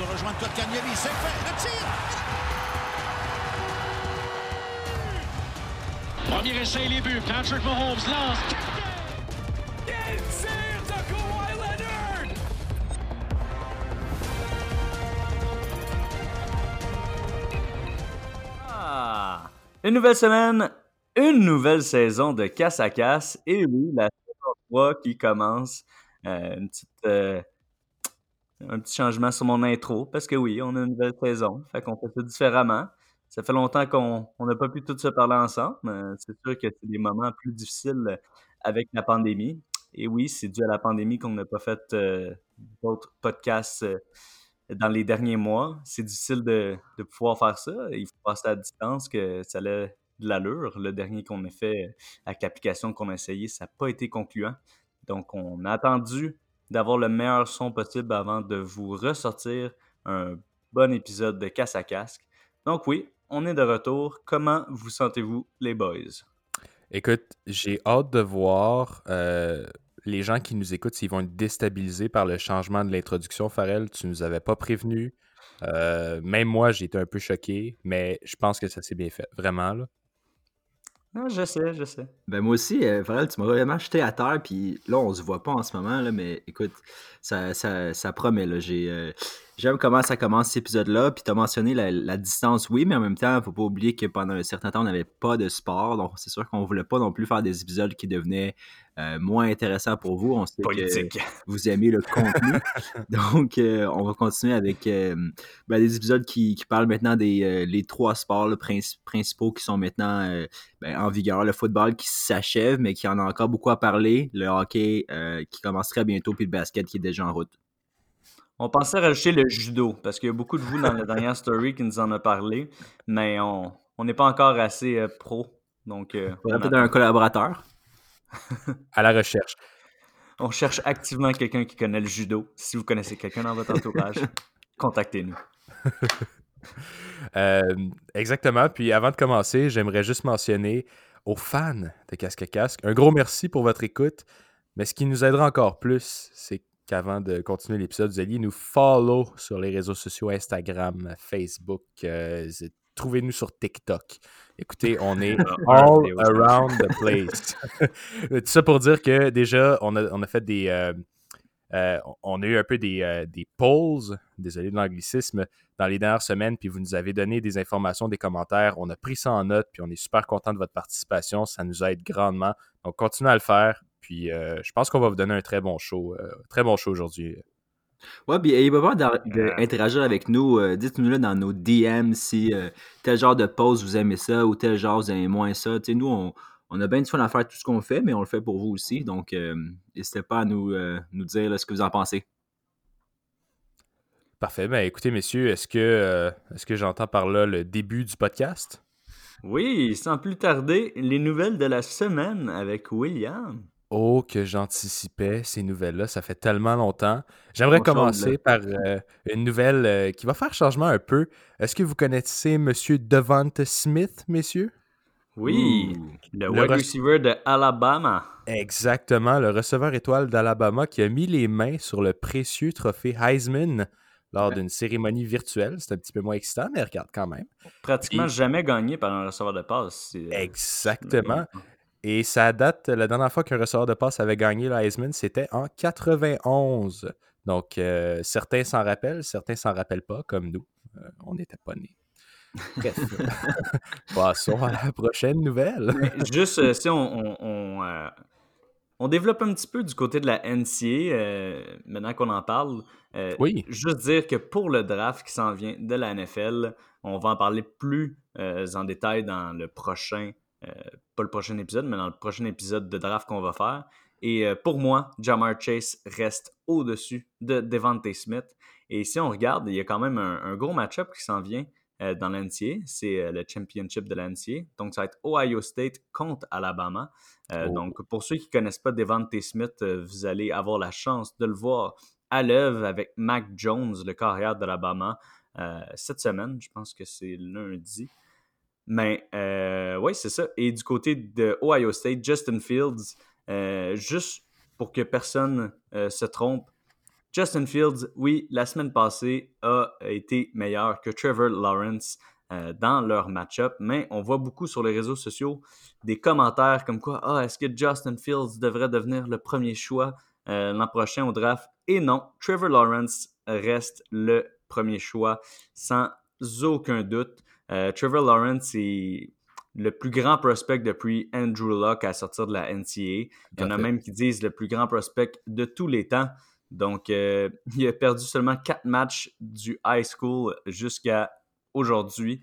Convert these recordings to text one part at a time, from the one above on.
de rejoindre Kotkaniemi. C'est fait. Le tir. Premier essai, les buts. Patrick Mahomes lance. Ah! Une nouvelle semaine, une nouvelle saison de casse à casse. Et oui, la saison 3 qui commence. Euh, une petite, euh, un petit changement sur mon intro, parce que oui, on a une nouvelle saison. Fait qu'on fait ça différemment. Ça fait longtemps qu'on n'a pas pu tous se parler ensemble. C'est sûr que c'est des moments plus difficiles avec la pandémie. Et oui, c'est dû à la pandémie qu'on n'a pas fait euh, d'autres podcasts euh, dans les derniers mois. C'est difficile de, de pouvoir faire ça. Il faut passer à distance, que ça a de l'allure. Le dernier qu'on a fait avec l'application qu'on a essayé, ça n'a pas été concluant. Donc, on a attendu d'avoir le meilleur son possible avant de vous ressortir un bon épisode de Casse à Casque. Donc oui, on est de retour. Comment vous sentez-vous, les boys? Écoute, j'ai hâte de voir euh, les gens qui nous écoutent s'ils vont être déstabilisés par le changement de l'introduction. Farrell, tu nous avais pas prévenu. Euh, même moi, j'ai été un peu choqué, mais je pense que ça s'est bien fait. Vraiment, là. Non, je sais, je sais. Ben moi aussi, euh, tu m'as vraiment jeté à terre, puis là, on se voit pas en ce moment, là, mais écoute, ça, ça, ça promet, là. J'ai, euh, j'aime comment ça commence cet épisode-là, puis tu as mentionné la, la distance, oui, mais en même temps, faut pas oublier que pendant un certain temps, on n'avait pas de sport, donc c'est sûr qu'on voulait pas non plus faire des épisodes qui devenaient euh, moins intéressants pour vous. On sait Politique. que vous aimez le contenu, donc euh, on va continuer avec euh, ben, des épisodes qui, qui parlent maintenant des les trois sports là, princi- principaux qui sont maintenant ben, en vigueur. Le football qui s'achève, mais qui en a encore beaucoup à parler. Le hockey qui commence très bientôt, puis le basket qui est déjà en route. On pensait rajouter le judo, parce qu'il y a beaucoup de vous dans la dernière story qui nous en a parlé, mais on on n'est pas encore assez euh, pro. Donc, euh, on, peut-être un collaborateur. À la recherche. on cherche activement quelqu'un qui connaît le judo. Si vous connaissez quelqu'un dans votre entourage, contactez-nous. Euh, exactement. Puis avant de commencer, j'aimerais juste mentionner aux fans de Casque à Casque un gros merci pour votre écoute. Mais ce qui nous aidera encore plus, c'est qu'avant de continuer l'épisode, vous alliez nous follow sur les réseaux sociaux Instagram, Facebook. euh, Trouvez-nous sur TikTok. Écoutez, on est all around the place. Tout ça pour dire que déjà, on a, on a fait des. euh, euh, on a eu un peu des, euh, des polls, désolé de l'anglicisme, dans les dernières semaines, puis vous nous avez donné des informations, des commentaires. On a pris ça en note, puis on est super content de votre participation. Ça nous aide grandement. Donc, continuez à le faire. Puis, euh, je pense qu'on va vous donner un très bon show. euh, très bon show aujourd'hui. Ouais, puis ayez pas peur d'interagir avec nous. euh, Dites-nous là dans nos DM si euh, tel genre de post vous aimez ça ou tel genre vous aimez moins ça. Tu sais, nous, on, on a bien du fun à faire tout ce qu'on fait, mais on le fait pour vous aussi. Donc, euh, n'hésitez pas à nous, euh, nous dire là, ce que vous en pensez. Parfait. Ben, écoutez, messieurs, est-ce que, euh, est-ce que j'entends par là le début du podcast? Oui, sans plus tarder, les nouvelles de la semaine avec William. Oh, que j'anticipais ces nouvelles-là. Ça fait tellement longtemps. J'aimerais commencer là. par euh, une nouvelle euh, qui va faire changement un peu. Est-ce que vous connaissez Monsieur Devante Smith, messieurs? Oui, le Le wide receiver de Alabama. Exactement, le receveur étoile d'Alabama qui a mis les mains sur le précieux trophée Heisman lors d'une cérémonie virtuelle. C'est un petit peu moins excitant, mais regarde quand même. Pratiquement jamais gagné par un receveur de passe. C'est- Exactement. Et ça date, la dernière fois qu'un receveur de passe avait gagné le Heisman, c'était en 91. Donc, euh, certains s'en rappellent, certains s'en rappellent pas, comme nous. Euh, on n'était pas nés. Bref. Passons à la prochaine nouvelle. Juste, euh, si on, on, on, euh, on développe un petit peu du côté de la NCA, euh, maintenant qu'on en parle, euh, Oui. juste dire que pour le draft qui s'en vient de la NFL, on va en parler plus euh, en détail dans le prochain, euh, pas le prochain épisode, mais dans le prochain épisode de draft qu'on va faire. Et euh, pour moi, Jamar Chase reste au-dessus de Devante Smith. Et si on regarde, il y a quand même un, un gros match-up qui s'en vient euh, dans l'NCA. C'est euh, le championship de l'NCA. Donc, ça va être Ohio State contre Alabama. Euh, Oh. Donc, pour ceux qui ne connaissent pas Devante Smith, euh, vous allez avoir la chance de le voir à l'œuvre avec Mac Jones, le carrière d'Alabama, euh, cette semaine. Je pense que c'est lundi. Mais euh, oui, c'est ça. Et du côté de Ohio State, Justin Fields, euh, juste pour que personne euh, se trompe, Justin Fields, oui, la semaine passée a été meilleur que Trevor Lawrence euh, dans leur match-up, mais on voit beaucoup sur les réseaux sociaux des commentaires comme quoi Ah, est-ce que Justin Fields devrait devenir le premier choix l'an prochain au draft? Et non, Trevor Lawrence reste le premier choix sans aucun doute. Euh, Trevor Lawrence est le plus grand prospect depuis Andrew Luck à sortir de la NCA. Il y en a même qui disent le plus grand prospect de tous les temps. Donc, il a perdu seulement quatre matchs du high school jusqu'à aujourd'hui.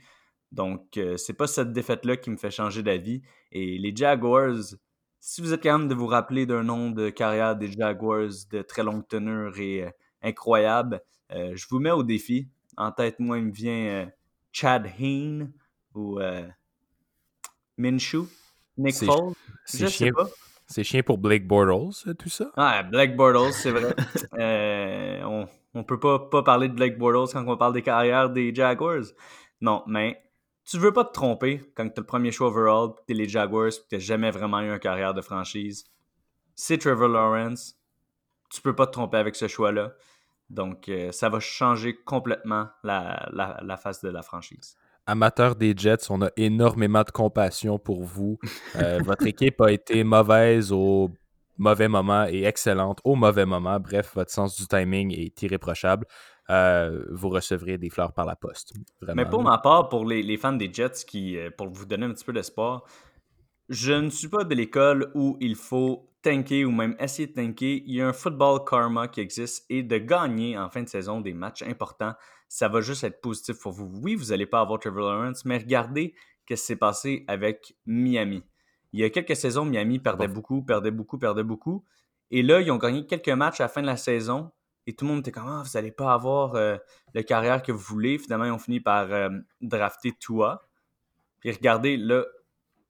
Donc, euh, c'est pas cette défaite-là qui me fait changer d'avis. Et les Jaguars, si vous êtes capable de vous rappeler d'un nom de carrière des Jaguars de très longue tenue et euh, incroyable, euh, je vous mets au défi. En tête, moi, il me vient Chad Heen ou Minshew, Nick Foles? C'est chien pour Blake Bortles, tout ça? Ah, Blake Bortles, c'est vrai. on, on peut pas, pas parler de Blake Bortles quand on parle des carrières des Jaguars. Non, mais tu veux pas te tromper quand tu as le premier choix overall, tu es les Jaguars, tu n'as jamais vraiment eu une carrière de franchise. C'est Trevor Lawrence. Tu peux pas te tromper avec ce choix-là. Donc, euh, ça va changer complètement la, la, face de la franchise. Amateur des Jets, on a énormément de compassion pour vous. Euh, votre équipe a été mauvaise au mauvais moment et excellente au mauvais moment. Bref, votre sens du timing est irréprochable. Euh, vous recevrez des fleurs par la poste. Mais pour ma part, pour les, fans des Jets, qui, pour vous donner un petit peu d'espoir, je ne suis pas de l'école où il faut tanker ou même essayer de tanker. Il y a un football karma qui existe et de gagner en fin de saison des matchs importants, ça va juste être positif pour vous. Oui, vous n'allez pas avoir Trevor Lawrence, mais regardez ce qui s'est passé avec Miami. Il y a quelques saisons, Miami perdait beaucoup, perdait beaucoup, perdait beaucoup. Et là, ils ont gagné quelques matchs à la fin de la saison. Et tout le monde était comme ah, vous n'allez pas avoir euh, la carrière que vous voulez. Finalement, ils ont fini par euh, drafter Tua. Puis regardez, là,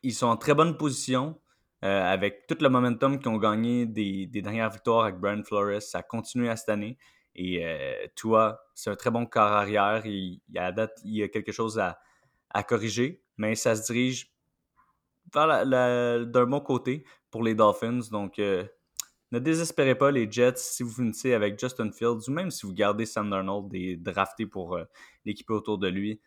ils sont en très bonne position. Euh, avec tout le momentum qu'ils ont gagné des, dernières victoires avec Brian Flores. Ça a continué à cette année. Et Tua, c'est un très bon corps arrière. Il, il, a date, il y a quelque chose à, à corriger. Mais ça se dirige d'un bon côté pour les Dolphins. Donc, euh, ne désespérez pas les Jets si vous finissez avec Justin Fields ou même si vous gardez Sam Darnold et drafté pour euh, l'équipe autour de lui.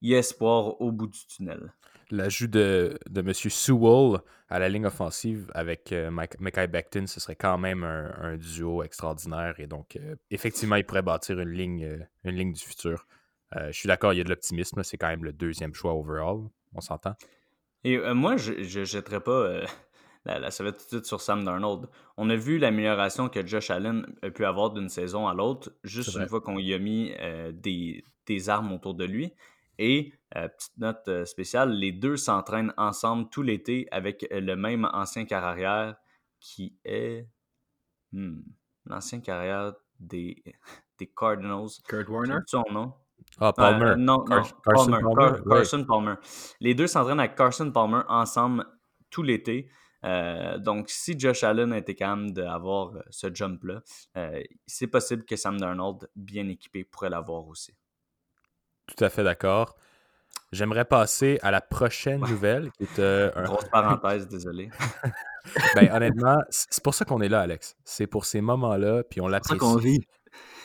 Il y a espoir au bout du tunnel. L'ajout de, de M. Sewell à la ligne offensive avec euh, Mackay Becton, ce serait quand même un, duo extraordinaire. Et donc, effectivement, il pourrait bâtir une ligne, une ligne du futur. je suis d'accord, il y a de l'optimisme. C'est quand même le deuxième choix overall. On s'entend? Et euh, moi, je ne jetterai pas euh, la, la suite sur Sam Darnold. On a vu l'amélioration que Josh Allen a pu avoir d'une saison à l'autre, juste une fois qu'on y a mis euh, des, des, armes autour de lui. Et, petite note spéciale, les deux s'entraînent ensemble tout l'été avec le même ancien carrière qui est hmm, l'ancien carrière des, des Cardinals. Kurt Warner? Son nom? Ah, Palmer. non, Carson Palmer. Carson Palmer. Les deux s'entraînent avec Carson Palmer ensemble tout l'été. Euh, donc, si Josh Allen était capable d'avoir euh, ce jump-là, euh, c'est possible que Sam Darnold, bien équipé, pourrait l'avoir aussi. Tout à fait d'accord. J'aimerais passer à la prochaine nouvelle. Qui est, un... Grosse parenthèse, désolé. ben, honnêtement, c'est pour ça qu'on est là, Alex. C'est pour ces moments-là, puis on l'apprécie. C'est pour ça qu'on vit.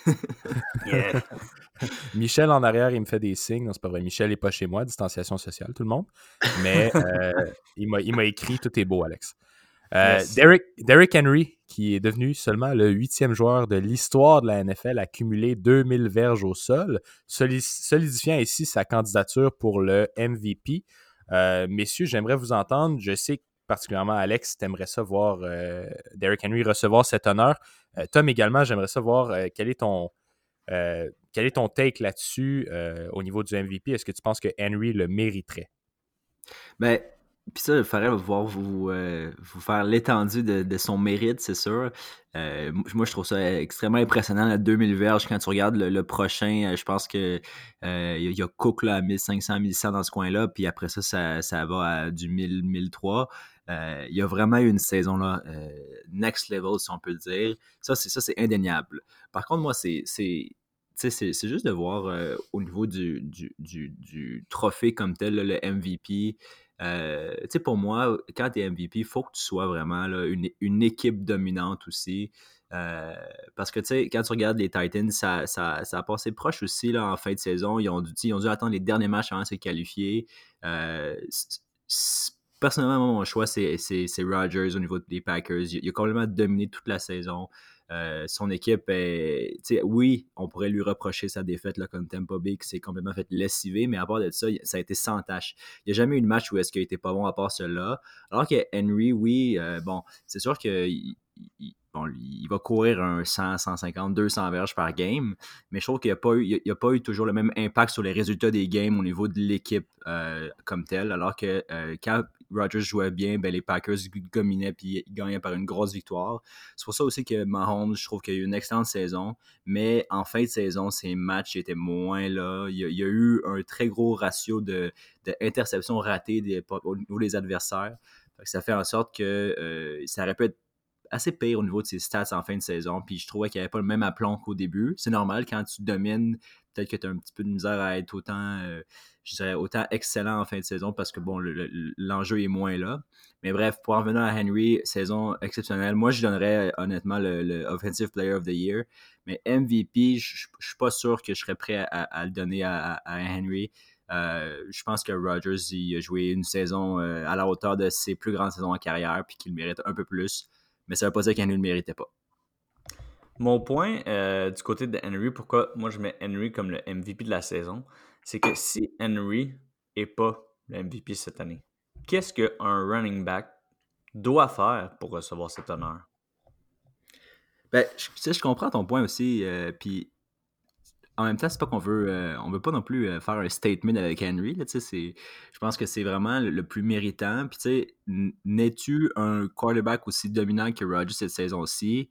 Michel en arrière, il me fait des signes. Non, c'est pas vrai. Michel n'est pas chez moi, distanciation sociale, tout le monde. Mais euh, il m'a écrit Tout est beau, Alex. Euh, Derrick, Henry, qui est devenu seulement le huitième joueur de l'histoire de la NFL à cumuler 2000 verges au sol, solidifiant ici sa candidature pour le MVP. Euh, messieurs, j'aimerais vous entendre. Je sais que particulièrement Alex, tu aimerais ça voir Derrick Henry recevoir cet honneur. Tom également, j'aimerais savoir quel est ton quel est ton take là-dessus euh, au niveau du MVP? Est-ce que tu penses que Henry le mériterait? Ben, puis ça, il faudrait voir vous, euh, vous faire l'étendue de, son mérite, c'est sûr. Euh, moi, je trouve ça extrêmement impressionnant, la 2000 verges. Quand tu regardes le, prochain, je pense que il y a Cook là, à 1500, 1100 dans ce coin-là. Puis après ça, ça, va à du 1000, 1003. il y a vraiment eu une saison là, next level, si on peut le dire. Ça, c'est ça, c'est indéniable. Par contre, moi, c'est c'est juste de voir euh, au niveau du, du, trophée comme tel, le MVP, euh, tu sais, pour moi, quand tu es MVP, il faut que tu sois vraiment une, une équipe dominante aussi. Euh, parce que, tu sais, quand tu regardes les Titans, ça, ça, ça, a passé proche aussi là, en fin de saison. Ils ont dû, ils ont dû attendre les derniers matchs avant de se qualifier. Euh, personnellement, mon choix, c'est Rodgers au niveau des Packers. Il, a complètement dominé toute la saison. Euh, son équipe est. Oui, on pourrait lui reprocher sa défaite là, contre Tampa Bay, qui s'est complètement fait lessiver, mais à part de ça, ça a été sans tâche. Il n'y a jamais eu de match où est-ce qu'il pas bon à part celui-là. Alors que Henry, oui, bon, c'est sûr qu'il bon, il va courir un 100, 150, 200 verges par game, mais je trouve qu'il n'y a, pas eu, a pas eu toujours le même impact sur les résultats des games au niveau de l'équipe euh, comme telle, alors que euh, quand Rodgers jouait bien, ben, les Packers dominaient ils gagnaient par une grosse victoire. C'est pour ça aussi que Mahomes, je trouve qu'il a eu une excellente saison, mais en fin de saison, ses matchs étaient moins là. Il y a, eu un très gros ratio d'interceptions de, ratées des, au niveau des adversaires. Ça fait en sorte que euh, ça aurait pu être assez pire au niveau de ses stats en fin de saison. Puis je trouvais qu'il n'y avait pas le même aplomb qu'au début. C'est normal quand tu domines, peut-être que tu as un petit peu de misère à être autant, euh, je dirais, autant excellent en fin de saison parce que bon, l'enjeu est moins là. Mais bref, pour en venir à Henry, saison exceptionnelle. Moi, je donnerais honnêtement le, Offensive Player of the Year. Mais MVP, je ne suis pas sûr que je serais prêt à, le donner à, Henry. Euh, je pense que Rodgers il a joué une saison euh, à la hauteur de ses plus grandes saisons en carrière, puis qu'il mérite un peu plus mais ça ne veut pas dire qu'Henry ne le méritait pas. Mon point euh, du côté de Henry, pourquoi moi je mets Henry comme le MVP de la saison, c'est que si Henry n'est pas le MVP cette année, qu'est-ce qu'un running back doit faire pour recevoir cet honneur? Ben, je, je comprends ton point aussi. Euh, puis en même temps, c'est pas qu'on veut, euh, on veut pas non plus euh, faire un statement avec Henry. Là, je pense que c'est vraiment le, plus méritant. Puis, tu sais, n'es-tu un quarterback aussi dominant que Rodgers cette saison-ci?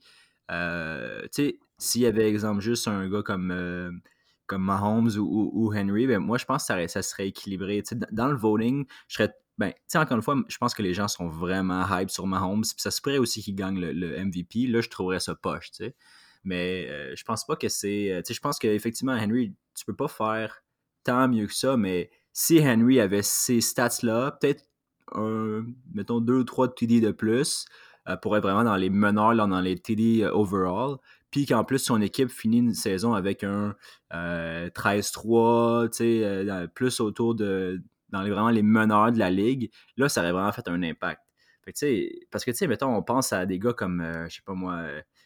Euh, tu sais, s'il y avait, exemple, juste un gars comme, comme Mahomes ou, Henry, ben, moi, je pense que ça, serait équilibré. dans le voting, je serais ben, tu encore une fois, je pense que les gens sont vraiment hype sur Mahomes. Puis ça se pourrait aussi qu'il gagne le, le, MVP. Là, je trouverais ça poche, tu sais. Mais euh, je pense pas que c'est. Euh, je pense qu'effectivement, Henry, tu peux pas faire tant mieux que ça, mais si Henry avait ces stats-là, peut-être mettons deux ou trois TD de plus, euh, pour être vraiment dans les meneurs, dans les TD overall. Puis qu'en plus, son équipe finit une saison avec un 13-3, tu sais, plus autour de. dans les, vraiment les meneurs de la ligue, là, ça aurait vraiment fait un impact. Parce que, tu sais, mettons, on pense à des gars comme, je sais pas moi,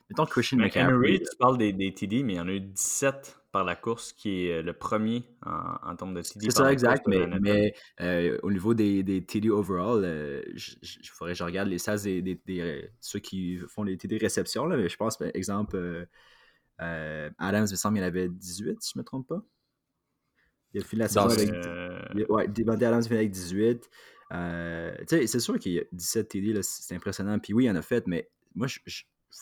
Mettons Christian McCaffrey. tu parles des, des, TD, mais il y en a eu 17 par la course, qui est euh, le premier en, en termes de TD. C'est ça, exact. Mais, mais euh, au niveau des, des TD overall, euh, je, faudrait que je regarde les stats des, des, ceux qui font les TD réception. Là, mais je pense, par exemple, Adams, il me semble, il en avait 18, si je ne me trompe pas. Il a fini la saison avec. Ouais, Devante Adams, il avec 18. c'est sûr qu'il y a 17 TD, c'est impressionnant. Puis oui, il en a fait, mais moi, je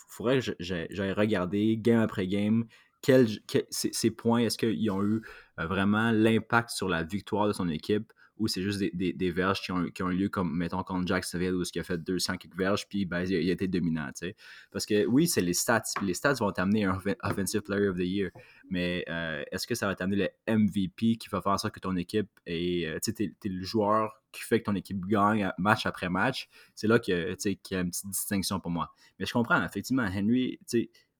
faudrait que j'aille regarder game après game quel, ces, points, est-ce qu'ils ont eu euh, vraiment l'impact sur la victoire de son équipe? Ou c'est juste des, des, verges qui ont, qui ont, eu lieu comme, mettons, contre Jacksonville où il a fait 200 quelques verges, puis il, a, été dominant. Parce que oui, c'est les stats. Les stats vont t'amener un Offensive Player of the Year, mais euh, est-ce que ça va t'amener le MVP qui va faire ça que ton équipe est, euh, tu sais, t'es, le joueur qui fait que ton équipe gagne match après match, c'est là qu'il y a une petite distinction pour moi. Mais je comprends, effectivement, Henry,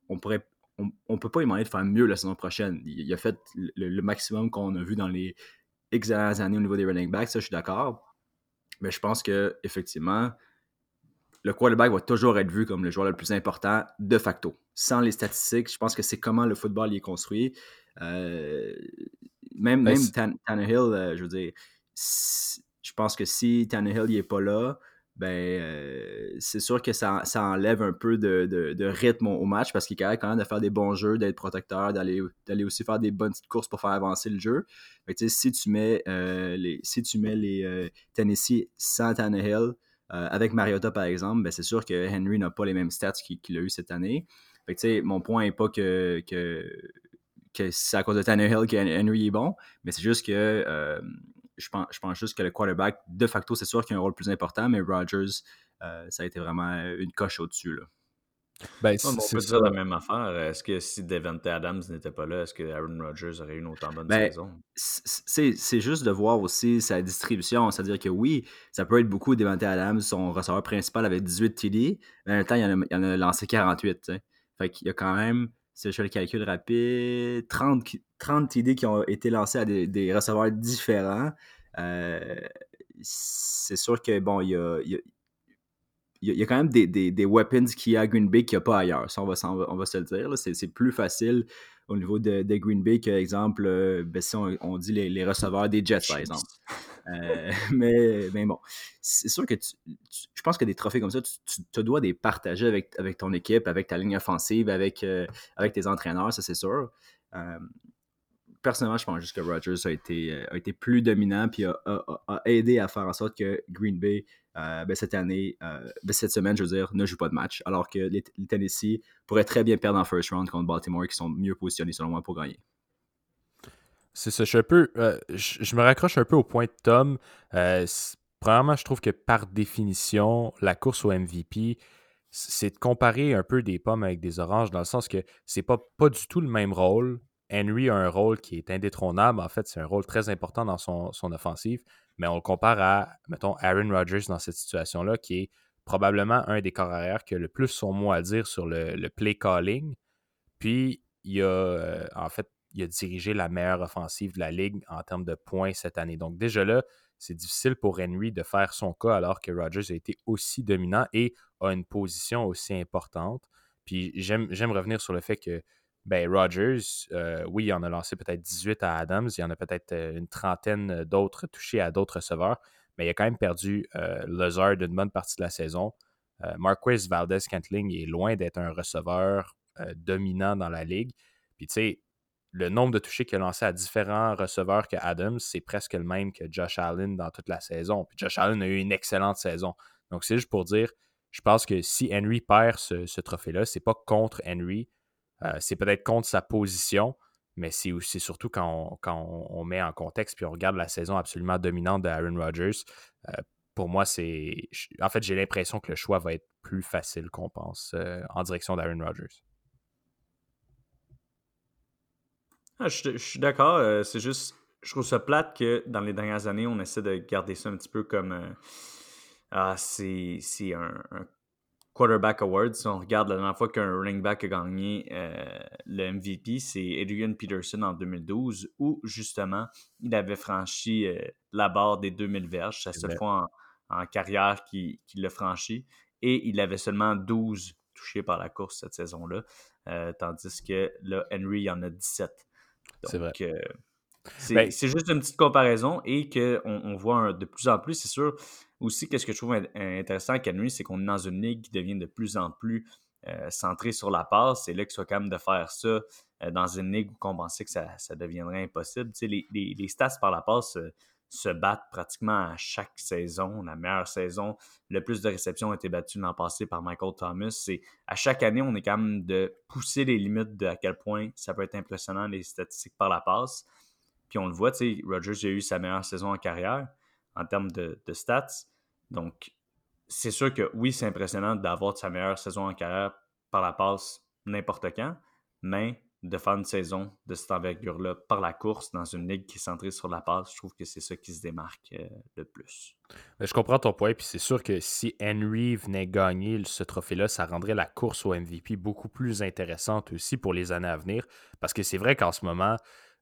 on pourrait on, ne peut pas lui demander de faire mieux la saison prochaine. Il, a fait le, maximum qu'on a vu dans les X années au niveau des running backs, ça je suis d'accord. Mais je pense que effectivement, le quarterback va toujours être vu comme le joueur le plus important de facto. Sans les statistiques, je pense que c'est comment le football y est construit. Euh, même ben, même Tannehill, euh, je veux dire, je pense que si Tannehill n'est pas là, ben euh, c'est sûr que ça, enlève un peu de, rythme au, match parce qu'il est capable quand même de faire des bons jeux, d'être protecteur, d'aller, aussi faire des bonnes petites courses pour faire avancer le jeu. si tu mets euh, les, si tu mets les euh, Tennessee sans Tannehill, avec Mariota par exemple, ben c'est sûr que Henry n'a pas les mêmes stats qu'il, a eu cette année. mon point n'est pas que, que, que c'est à cause de Tannehill que Henry est bon, mais c'est juste que je pense, je pense juste que le quarterback, de facto, c'est sûr qu'il a un rôle plus important, mais Rodgers, euh, ça a été vraiment une coche au-dessus. Ben, Ouais, c'est mais on peut dire la même affaire. Est-ce que si Devante Adams n'était pas là, est-ce que Aaron Rodgers aurait eu une autant bonne Ben, saison? c'est c'est juste de voir aussi sa distribution. C'est-à-dire que oui, ça peut être beaucoup Devante Adams, son receveur principal avec 18 TD, mais en même temps, il en a, il en a lancé 48. tu sais. Fait qu'il y a quand même, si je fais le calcul rapide, 30, qui- 30 TD qui ont été lancés à des, des receveurs différents. Euh, c'est sûr que, bon, il y a- il y a- il y a quand même des, des, des weapons qu'il y a à Green Bay qu'il n'y a pas ailleurs. Ça, on va, on va se le dire. C'est c'est plus facile au niveau de, de Green Bay que, exemple, euh, ben, si on, on dit les, les receveurs des Jets, par exemple. Euh, mais, mais bon, c'est sûr que tu- tu- je pense que des trophées comme ça, tu, tu te dois des partager avec, avec ton équipe, avec ta ligne offensive, avec, euh, avec tes entraîneurs, ça c'est sûr. Personnellement, je pense juste que Rodgers a été, a été plus dominant puis a- a- a aidé à faire en sorte que Green Bay, euh, ben, cette année, euh, ben, cette semaine, je veux dire, ne joue pas de match. Alors que les, Tennessee pourraient très bien perdre en first round contre Baltimore, qui sont mieux positionnés selon moi pour gagner. C'est ça, je suis un peu. euh, je, me raccroche un peu au point de Tom. Premièrement, je trouve que par définition, la course au MVP, c'est de comparer un peu des pommes avec des oranges, dans le sens que c'est pas, pas du tout le même rôle. Henry a un rôle qui est indétrônable. En fait, c'est un rôle très important dans son, son offensive, mais on le compare à, mettons, Aaron Rodgers dans cette situation-là, qui est probablement un des corps arrière qui a le plus son mot à dire sur le, le play calling. Puis, il a, euh, en fait, il a dirigé la meilleure offensive de la ligue en termes de points cette année. Donc, déjà là, c'est difficile pour Henry de faire son cas alors que Rodgers a été aussi dominant et a une position aussi importante. Puis, j'aime j'aime revenir sur le fait que ben, Rodgers, euh, oui, il en a lancé peut-être 18 à Adams, il y en a peut-être euh, une trentaine d'autres touchés à d'autres receveurs, mais il a quand même perdu euh, Lazard d'une bonne partie de la saison. Euh, Marquez Valdez Cantling est loin d'être un receveur euh, dominant dans la ligue. Puis tu sais, le nombre de touchés qu'il a lancé à différents receveurs que Adams, c'est presque le même que Josh Allen dans toute la saison. Puis Josh Allen a eu une excellente saison. Donc c'est juste pour dire, je pense que si Henry perd ce, ce trophée-là, c'est pas contre Henry, euh, c'est peut-être contre sa position, mais c'est surtout quand, on, met en contexte puis on regarde la saison absolument dominante de Aaron Rodgers. Euh, pour moi, c'est. En fait, j'ai l'impression que le choix va être plus facile qu'on pense euh, en direction d'Aaron Rodgers. Ah, je, suis d'accord. c'est juste, je trouve ça plate que dans les dernières années, on essaie de garder ça un petit peu comme. ah, c'est c'est un, un quarterback award. Si on regarde la dernière fois qu'un running back a gagné euh, le MVP, c'est Adrian Peterson en 2012, où justement, il avait franchi euh, la barre des 2000 verges. C'est la seule fois en, en carrière qu'il qu'il l'a franchi. Et il avait seulement 12 touchés par la course cette saison-là. Euh, tandis que là, Henry, il en a 17. C'est vrai. Donc, c'est Ben- c'est juste une petite comparaison et qu'on on voit un- de plus en plus, c'est sûr. Aussi, qu'est-ce que je trouve in- intéressant avec Henry, c'est qu'on est dans une ligue qui devient de plus en plus euh, centrée sur la passe. C'est là qu'il soit même de faire ça euh, dans une ligue où on pensait que ça, ça deviendrait impossible. Tu sais, les, les- les stats par la passe euh, se battent pratiquement à chaque saison. La meilleure saison, le plus de réceptions a été battu l'an passé par Michael Thomas. C'est à chaque année, on est quand même de pousser les limites de à quel point ça peut être impressionnant les statistiques par la passe. Puis on le voit, tu sais, Rodgers a eu sa meilleure saison en carrière en termes de, stats. Donc, c'est sûr que oui, c'est impressionnant d'avoir sa meilleure saison en carrière par la passe n'importe quand, mais de faire une saison de cette envergure-là par la course dans une ligue qui est centrée sur la passe, je trouve que c'est ça qui se démarque euh, le plus. Je comprends ton point, puis c'est sûr que si Henry venait gagner ce trophée-là, ça rendrait la course au MVP beaucoup plus intéressante aussi pour les années à venir. Parce que c'est vrai qu'en ce moment,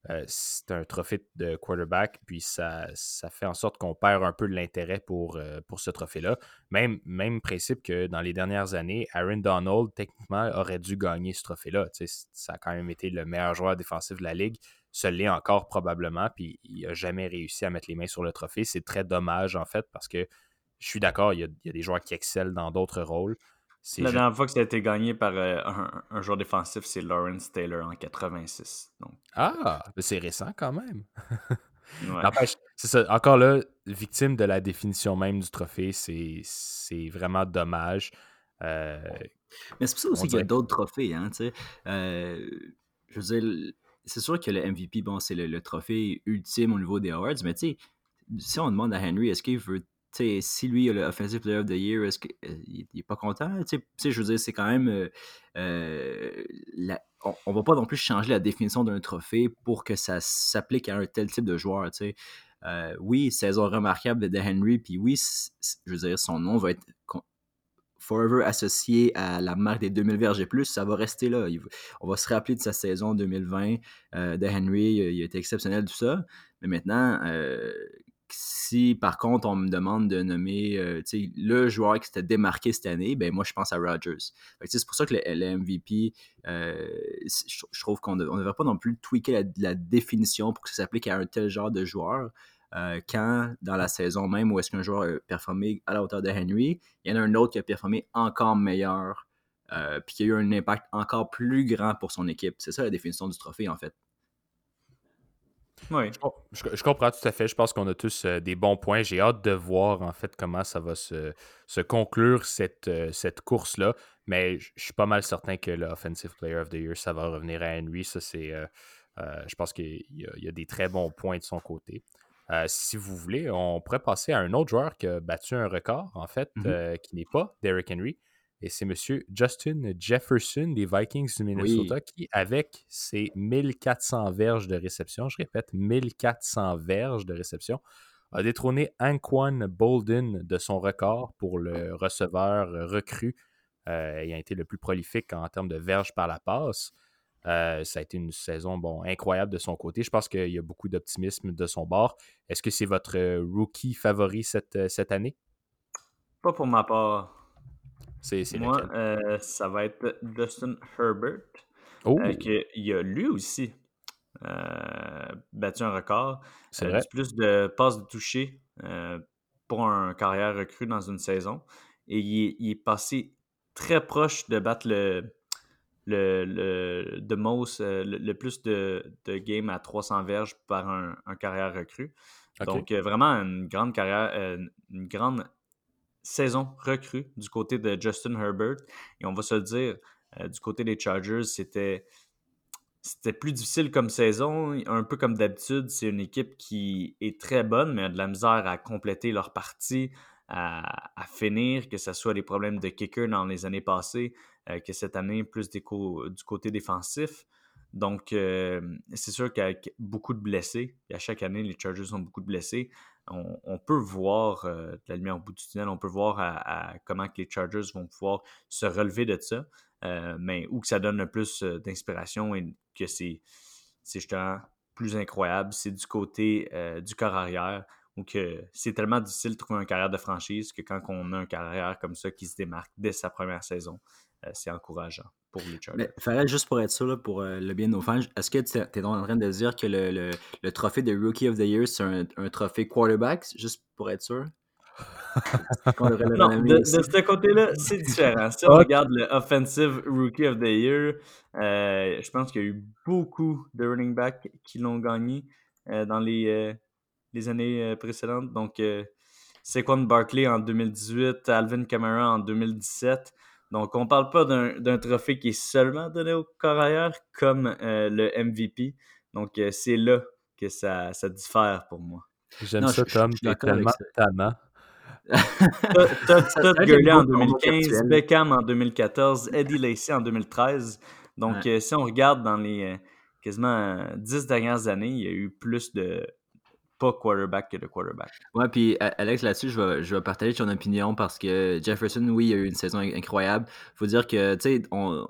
euh, c'est un trophée de quarterback, puis ça, fait en sorte qu'on perd un peu de l'intérêt pour, euh, ce trophée-là. Même, même principe que dans les dernières années, Aaron Donald, techniquement, aurait dû gagner ce trophée-là. Ça a quand même été le meilleur joueur défensif de la Ligue. Se l'est encore probablement, puis il n'a jamais réussi à mettre les mains sur le trophée. C'est très dommage, en fait, parce que je suis d'accord, il y a des joueurs qui excellent dans d'autres rôles. La juste- dernière fois que ça a été gagné par euh, un, un joueur défensif, c'est Lawrence Taylor en 86. Donc, Ah, mais c'est récent quand même. ouais. N'empêche, c'est ça. Encore là, victime de la définition même du trophée, c'est c'est vraiment dommage. Euh, Mais c'est pour ça aussi qu'il y a d'autres trophées. Hein. Euh, je veux dire, c'est sûr que le MVP, bon, c'est le, le trophée ultime au niveau des awards, mais tu sais, si on demande à Henry, est-ce qu'il veut si lui a le Offensive Player of the Year, est-ce qu'il n'est pas content? Je veux dire, c'est quand même. euh, euh, on, on va pas non plus changer la définition d'un trophée pour que ça s'applique à un tel type de joueur. Euh, oui, saison remarquable de Henry, puis oui, je veux dire, son nom va être forever associé à la marque des 2000 verges et plus, ça va rester là. On va se rappeler de sa saison 2020 euh, de Henry, il a été exceptionnel, tout ça. Mais maintenant, euh, si par contre on me demande de nommer euh, le joueur qui s'était démarqué cette année, ben moi je pense à Rodgers. C'est pour ça que le, MVP, euh, je, trouve qu'on ne devrait pas non plus tweaker la, définition pour que ça s'applique à un tel genre de joueur. euh, quand dans la saison même où est-ce qu'un joueur a performé à la hauteur de Henry, il y en a un autre qui a performé encore meilleur, puis qui a eu un impact encore plus grand pour son équipe. C'est ça la définition du trophée en fait. Oui. Je, je- je comprends tout à fait. Je pense qu'on a tous euh, des bons points. J'ai hâte de voir en fait comment ça va se, se conclure cette, euh, cette course-là. Mais je je suis pas mal certain que le Offensive Player of the Year, ça va revenir à Henry. Ça, c'est. euh, je pense qu'il y, y a des très bons points de son côté. Si vous voulez, on pourrait passer à un autre joueur qui a battu un record, en fait, Mhm. euh, qui n'est pas Derrick Henry. Et c'est M. Justin Jefferson des Vikings du Minnesota qui, avec ses 1400 verges de réception, je répète, 1400 verges de réception, a détrôné Anquan Bolden de son record pour le receveur recru euh, ayant été le plus prolifique en termes de verges par la passe. Euh, ça a été une saison bon, incroyable de son côté. Je pense qu'il y a beaucoup d'optimisme de son bord. Est-ce que c'est votre euh, rookie favori cette, cette année? Pas pour ma part. C'est Moi, euh, ça va être Justin Herbert. Oh, euh, que il a lui aussi euh, battu un record. c'est vrai. plus de passes de toucher pour un carrière recrue dans une saison. Et il est, il est passé très proche de battre le, le, le, the most, le, le plus de, de games à 300 verges par un, un carrière recrue. Donc, euh, vraiment une grande carrière, euh, une grande saison recrue du côté de Justin Herbert. Et on va se dire, euh, du côté des Chargers, c'était plus difficile comme saison. Un peu comme d'habitude, c'est une équipe qui est très bonne, mais a de la misère à compléter leur partie, à, finir, que ce soit des problèmes de kicker dans les années passées, euh, que cette année, plus du côté défensif. Donc, euh, c'est sûr qu'avec beaucoup de blessés, et à chaque année, les Chargers ont beaucoup de blessés, on, peut voir euh, de la lumière au bout du tunnel, on peut voir comment les Chargers vont pouvoir se relever de ça. Euh, mais où que ça donne le plus euh, d'inspiration et que c'est justement plus incroyable, c'est du côté du corps arrière, où que c'est tellement difficile de trouver un carrière de franchise que quand on a un carrière comme ça qui se démarque dès sa première saison, c'est encourageant pour Chargers. Mais Farrell, juste pour être sûr, là, pour euh, le bien de nos fans, est-ce que tu es en train de dire que le, le- le trophée de Rookie of the Year, c'est un, un trophée quarterback, juste pour être sûr? Non, de, ce côté-là, c'est différent. Si on regarde le Offensive Rookie of the Year, euh, je pense qu'il y a eu beaucoup de running backs qui l'ont gagné euh, dans les, euh, les années euh, précédentes. Donc, euh, Saquon Barkley en 2018, Alvin Kamara en 2017. Donc, on parle pas d'un d'un trophée qui est seulement donné au corps comme euh, le MVP. Donc, euh, c'est là que ça, ça diffère pour moi. J'aime ça, je- je- Tom. T'es tellement tannant. Todd- Gurley en beaucoup le monde 2015, virtuel. Beckham en 2014, Eddie Lacy en 2013. Donc, Ouais. euh, si on regarde dans les quasiment euh, 10 dernières années, il y a eu plus de pas quarterback que de quarterback. Ouais, puis Alex, là-dessus, je vais, je vais partager ton opinion parce que Jefferson, oui, il a eu une saison in- incroyable. faut dire que, tu sais, on,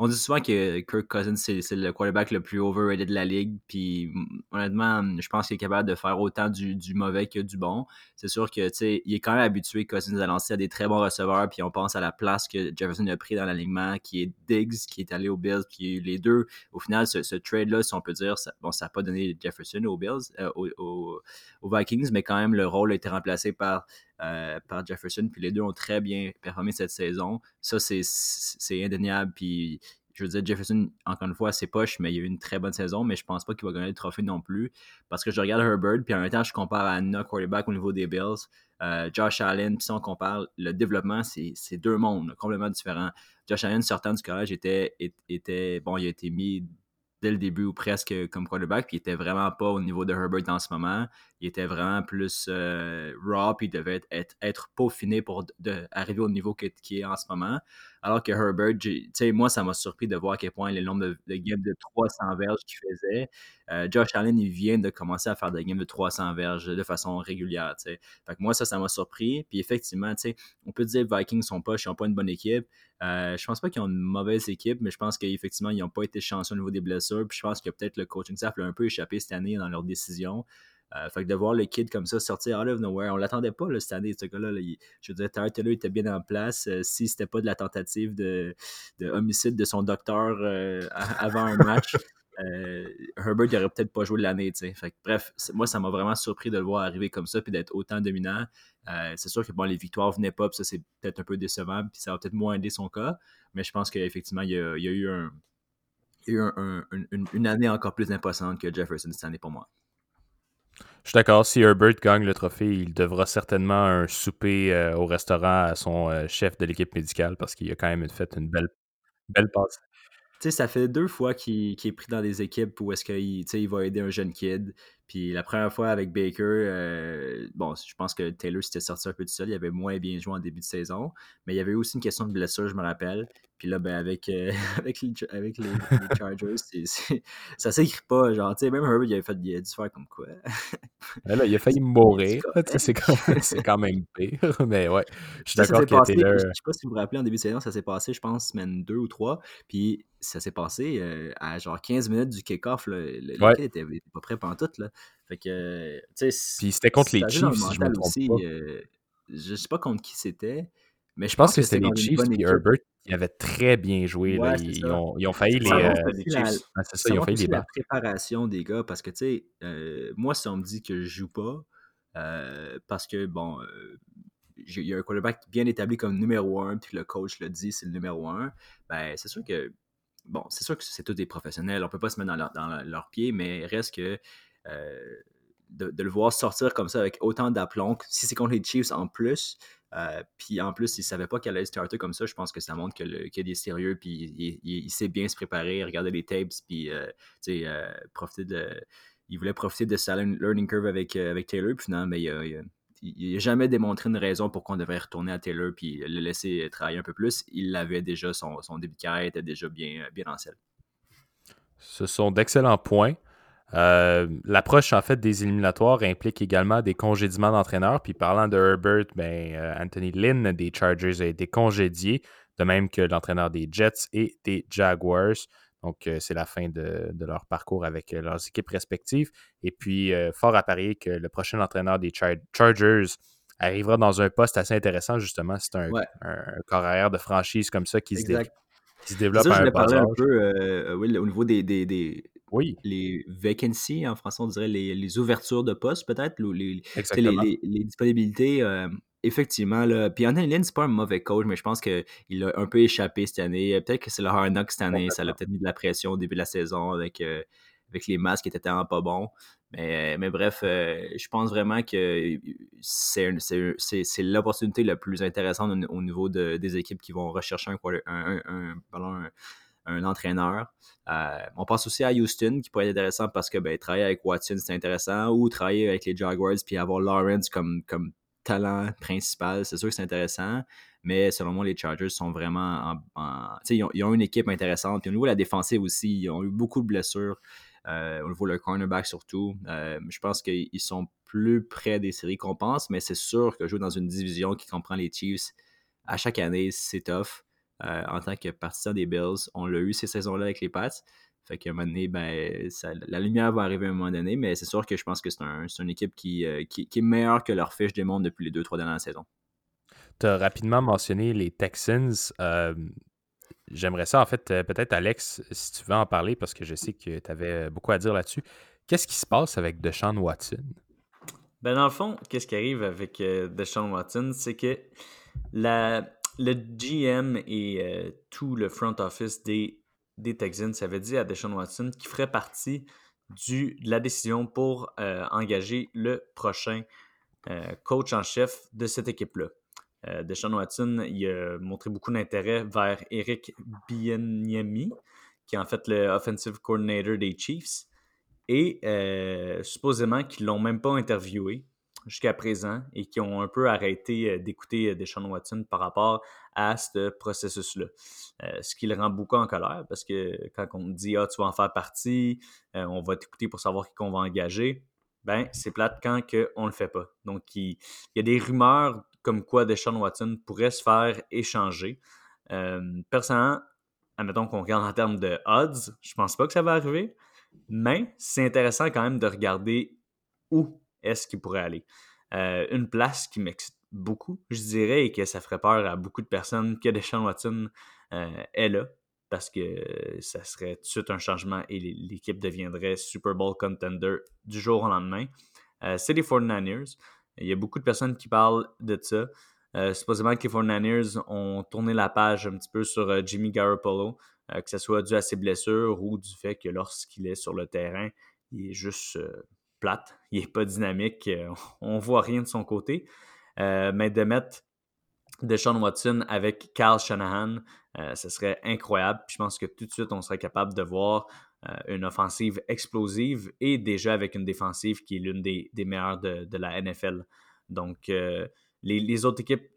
on dit souvent que Kirk Cousins, c'est le quarterback le plus overrated de la ligue. Puis mm, honnêtement, je pense qu'il est capable de faire autant du, mauvais que du bon. C'est sûr que, il est quand même habitué, Cousins, à lancer à des très bons receveurs. Puis on pense à la place que Jefferson a pris dans l'alignement, qui est Diggs, qui est allé aux Bills. Puis les deux, au final, ce, trade-là, si on peut dire, bon, ça n'a pas donné Jefferson aux Bills, euh, aux Vikings, mais quand même, le rôle a été remplacé par, euh, par Jefferson. Puis les deux ont très bien performé cette saison. Ça, c'est- indéniable. Puis je veux dire, Jefferson, encore une fois, c'est poche, mais il a eu une très bonne saison, mais je pense pas qu'il va gagner le trophée non plus. Parce que je regarde Herbert, puis en même temps, je compare à Anna quarterback au niveau des Bills. Euh, Josh Allen, puis si on compare le développement, c'est c'est deux mondes complètement différents. Josh Allen, sortant du collège, était, était bon, il a été mis dès le début ou presque comme quarterback, puis il était vraiment pas au niveau de Herbert en ce moment. Il était vraiment plus euh, raw, puis il devait être, être, peaufiné pour arriver au niveau qu'il est en ce moment. Alors que Herbert, moi, ça m'a surpris de voir à quel point le nombre de, games de 300 verges qu'il faisait. Euh, Josh Allen, il vient de commencer à faire des games de 300 verges de façon régulière, tu moi, ça, ça m'a surpris. Puis effectivement, on peut dire que Vikings sont pas, ils sont pas une bonne équipe. Euh, je pense pas qu'ils ont une mauvaise équipe, mais je pense qu'effectivement, ils n'ont pas été chanceux au niveau des blessures. Puis je pense que peut-être le coaching staff l'a un peu échappé cette année dans leurs décisions. Euh, fait que de voir le kid comme ça sortir out of nowhere, on l'attendait pas cette année, ce gars-là. je veux dire, Tyler Taylor était bien en place. Euh, si c'était pas de la tentative de, de homicide de son docteur euh, avant un match, Herbert n'aurait peut-être pas joué l'année. Bref, moi, ça m'a vraiment surpris de le voir arriver comme ça puis d'être autant dominant. c'est sûr que bon, les victoires venaient pas, puis ça, c'est peut-être un peu décevant, puis ça va peut-être moins aider son cas. Mais je pense qu'effectivement, il, y a, eu, un, une, année encore plus imposante que Jefferson cette année pour moi. Je suis d'accord. Si Herbert gagne le trophée, il devra certainement un souper euh, au restaurant à son euh, chef de l'équipe médicale parce qu'il a quand même fait une belle, belle passe. Tu sais, ça fait deux fois qu'il est pris dans des équipes où est-ce qu'il il va aider un jeune kid. Puis la première fois avec Baker, euh, bon, je pense que Taylor s'était sorti un peu tout seul. Il avait moins bien joué en début de saison. Mais il y avait aussi une question de blessure, je me rappelle. Puis là, ben, avec, euh, avec, les, avec les, Chargers, ça s'écrit pas. Genre, tu sais, même Herbert, il, avait fait, il a dû faire comme quoi? là, il a failli mourir. C'est quand, quand, même pire. Mais ouais, je suis d'accord que Taylor. Je sais pas si vous vous rappelez, en début de saison, ça s'est passé, je pense, semaine 2 ou 3. Puis ça s'est passé euh, à genre 15 minutes du kick-off. Le, le ouais. était, pas prêt pendant tout. Là. Fait que, tu sais. Puis c'était contre les Chiefs, si je me trompe aussi, pas. Euh, je sais pas contre qui c'était. Mais je, pense, que, c'était les Chiefs et Herbert qui avaient très bien joué. Ouais, là. Ils, ont, ils, ont, failli les, euh. Ah, c'est ça, ils ont failli les battre. la préparation des gars parce que, tu sais, euh, moi, si on me dit que je joue pas, euh, parce que, bon, il y a un quarterback bien établi comme numéro un, puis le coach le dit, c'est le numéro un, ben, c'est sûr que, bon, c'est sûr que c'est tous des professionnels. On peut pas se mettre dans leur, dans leur pied, mais reste que de, le voir sortir comme ça avec autant d'aplomb, si c'est contre les Chiefs en plus, euh, puis en plus, il ne savait pas qu'elle allait starter comme ça, je pense que ça montre qu'il est sérieux, puis il, sait bien se préparer, regarder les tapes, puis euh, euh, profiter de. Il voulait profiter de sa learning curve avec, avec Taylor, puis finalement, mais il n'a jamais démontré une raison pour qu'on devrait retourner à Taylor puis le laisser travailler un peu plus. Il l'avait déjà, son, son, début de carrière était déjà bien, bien en selle. Ce sont d'excellents points. Euh, l'approche en fait des éliminatoires implique également des congédiements d'entraîneurs. Puis parlant de Herbert, ben, euh, Anthony Lynn des Chargers a été congédié, de même que l'entraîneur des Jets et des Jaguars. Donc, euh, c'est la fin de, leur parcours avec leurs équipes respectives. Et puis, fort à parier que le prochain entraîneur des Chargers arrivera dans un poste assez intéressant, justement. C'est un, corps arrière de franchise comme ça qui, se, développe ça, à un, parler un peu oui, au niveau des, oui. les vacancies, en français, on dirait les, ouvertures de postes, peut-être, les, les, disponibilités. Euh, effectivement, là, puis Anthony Lynn, c'est pas un mauvais coach, mais je pense qu'il a un peu échappé cette année. Peut-être que c'est le hard knock cette année, ça l'a peut-être mis de la pression au début de la saison avec, euh, avec les masques qui étaient tellement pas bons. Mais, mais bref, euh, je pense vraiment que c'est l'opportunité la plus intéressante au, niveau de, des équipes qui vont rechercher un, un, un, un un entraîneur. Euh, on pense aussi à Houston, qui pourrait être intéressant parce que ben, travailler avec Watson, c'est intéressant, ou travailler avec les Jaguars puis avoir Lawrence comme, comme talent principal, c'est sûr que c'est intéressant. Mais selon moi, les Chargers sont vraiment en. ils, ont, une équipe intéressante. Puis au niveau de la défensive aussi, ils ont eu beaucoup de blessures. Euh, au niveau de leur cornerback surtout. Euh, je pense qu'ils sont plus près des séries qu'on pense, mais c'est sûr que jouer dans une division qui comprend les Chiefs à chaque année, c'est tough. Euh, en tant que partisan des Bills. On l'a eu ces saisons-là avec les Pats. Fait qu'à un moment donné, ben, la lumière va arriver à un moment donné, mais c'est sûr que je pense que c'est un, une équipe euh, qui, qui, est meilleure que leur fiche démontre depuis les deux, trois dernières saisons. Tu as rapidement mentionné les Texans. Euh, j'aimerais ça, en fait, peut-être, Alex, si tu veux en parler, parce que je sais que tu avais beaucoup à dire là-dessus. Qu'est-ce qui se passe avec Deshaun Watson? Ben, dans le fond, qu'est-ce qui arrive avec Deshaun Watson, c'est que la, le GM et euh, tout le front office des, des Texans avait dit à Deshaun Watson qu'il ferait partie du, de la décision pour euh, engager le prochain euh, coach en chef de cette équipe-là. Deshaun Watson a montré beaucoup d'intérêt vers Eric Bieniemy, qui est en fait le offensive coordinator des Chiefs, et supposément qu'ils l'ont même pas interviewé jusqu'à présent et qui ont un peu arrêté euh, d'écouter Deshaun Watson par rapport à ce processus-là. ce qui le rend beaucoup en colère parce que quand on dit Ah, tu vas en faire partie, on va t'écouter pour savoir qui qu'on va engager, ben c'est plate quand que on le fait pas. Donc, il, y a des rumeurs comme quoi Deshaun Watson pourrait se faire échanger. Euh, personnellement, admettons qu'on regarde en termes de odds, je pense pas que ça va arriver, mais c'est intéressant quand même de regarder où est-ce qu'il pourrait aller. Euh, une place qui m'excite beaucoup, je dirais, et que ça ferait peur à beaucoup de personnes que Deshaun Watson euh, est là parce que ça serait tout de suite un changement et l'équipe deviendrait Super Bowl contender du jour au lendemain. Euh, c'est les 49ers. Il y a beaucoup de personnes qui parlent de ça. Supposément que les 49ers ont tourné la page un petit peu sur Jimmy Garoppolo, que ce soit dû à ses blessures ou du fait que lorsqu'il est sur le terrain, il est juste plate, il n'est pas dynamique, on ne voit rien de son côté. mais de mettre Deshaun Watson avec Kyle Shanahan, euh, ce serait incroyable. je pense que tout de suite, on serait capable de voir euh, une offensive explosive et déjà avec une défensive qui est l'une des, meilleures de, la NFL. Donc, euh, les, autres équipes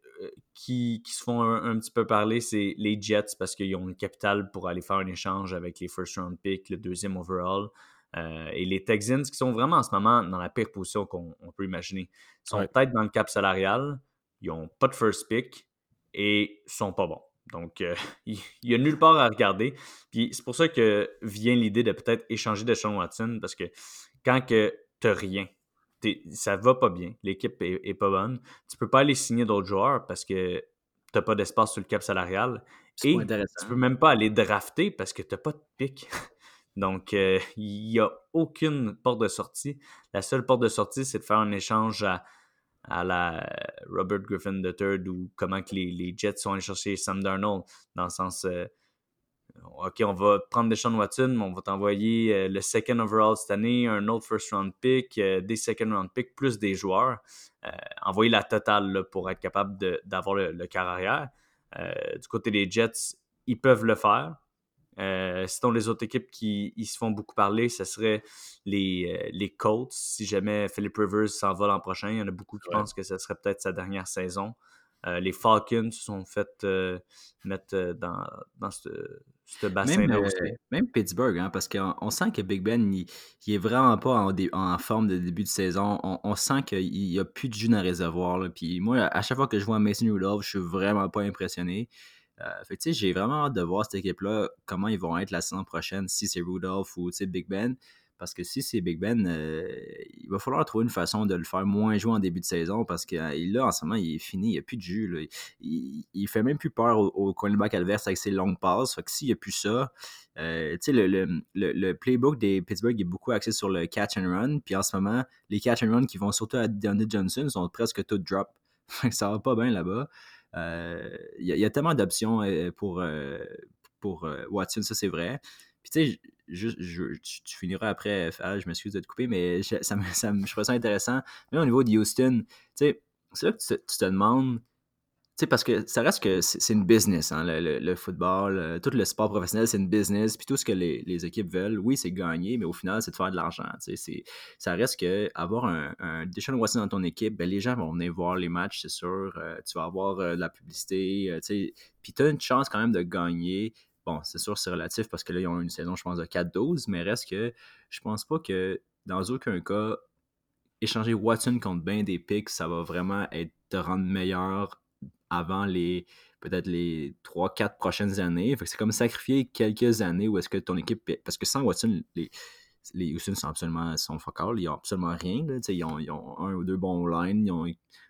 qui, se font un, petit peu parler, c'est les Jets parce qu'ils ont le capital pour aller faire un échange avec les first round picks, le deuxième overall. Et les Texans qui sont vraiment en ce moment dans la pire position qu'on peut imaginer. Ils sont peut-être dans le cap salarial, ils n'ont pas de first pick et sont pas bons. Donc, euh, il n'y a nulle part à regarder. Puis c'est pour ça que vient l'idée de peut-être échanger de Sean Watson, parce que quand que tu n'as rien, ça va pas bien, l'équipe est, pas bonne, tu peux pas aller signer d'autres joueurs parce que tu n'as pas d'espace sur le cap salarial. Et tu peux même pas aller drafter parce que tu n'as pas de pic. Donc, euh, il n'y a aucune porte de sortie. La seule porte de sortie, c'est de faire un échange à la Robert Griffin III ou comment que les, Jets sont allés chercher Sam Darnold dans le sens euh, OK, on va prendre Deshaun Watson, mais on va t'envoyer euh, le second overall cette année, un autre first round pick, des second round pick, plus des joueurs. envoyer la totale pour être capable d'avoir le, le carrière. du côté des Jets, ils peuvent le faire. Euh, sinon, les autres équipes qui se font beaucoup parler, ce serait les, euh, les Colts. Si jamais Philip Rivers s'en va l'an prochain, il y en a beaucoup qui pensent que ce serait peut-être sa dernière saison. Euh, les Falcons se sont fait mettre dans, dans ce, bassin-là aussi. Même Pittsburgh, hein, parce qu'on sent que Big Ben, il, est vraiment pas en, en, forme de début de saison. On, sent qu'il n'y a plus de jus dans le réservoir. Puis moi, à chaque fois que je vois Mason Rudolph, je suis vraiment pas impressionné. Euh, j'ai vraiment hâte de voir cette équipe-là, comment ils vont être la saison prochaine, si c'est Rudolph ou Big Ben. Parce que si c'est Big Ben, euh, il va falloir trouver une façon de le faire moins jouer en début de saison parce que euh, là, en ce moment, il est fini, il n'y a plus de jus. Il, il, fait même plus peur au, cornerback adverse avec ses longues passes. Fait que s'il n'y a plus ça, le, le, le, playbook des Pittsburgh est beaucoup axé sur le catch and run. Puis en ce moment, les catch and run qui vont surtout à DeAndre Johnson sont presque tous drop. ça va pas bien là-bas. Il euh, y, a tellement d'options euh, pour, euh, pour Watson, ça c'est vrai. Puis tu sais, je, tu finiras après, je m'excuse de te couper, mais ça, ça, je trouve ça intéressant. Mais au niveau de Houston, tu sais, c'est là que tu te demandes parce que ça reste que c'est une business, hein, le, football, euh, tout le sport professionnel, c'est une business. Puis tout ce que les, équipes veulent, oui, c'est gagner, mais au final, c'est de faire de l'argent. Ça reste que avoir un, un Deshaun Watson dans ton équipe, ben, les gens vont venir voir les matchs, c'est sûr. Euh, tu vas avoir euh, de la publicité. puis tu as une chance quand même de gagner. Bon, c'est sûr, c'est relatif parce que là, ils ont une saison, je pense, de 4-12, mais reste que je pense pas que dans aucun cas, échanger Watson contre ben des picks, ça va vraiment être te rendre meilleur avant les peut-être les 3-4 prochaines années. c'est comme sacrifier quelques années où est-ce que ton équipe. Parce que sans Watson, les, les Houston sont absolument sont focal, ils n'ont absolument rien. ils, ont, ils, ont, un ou deux bons lines, ils ont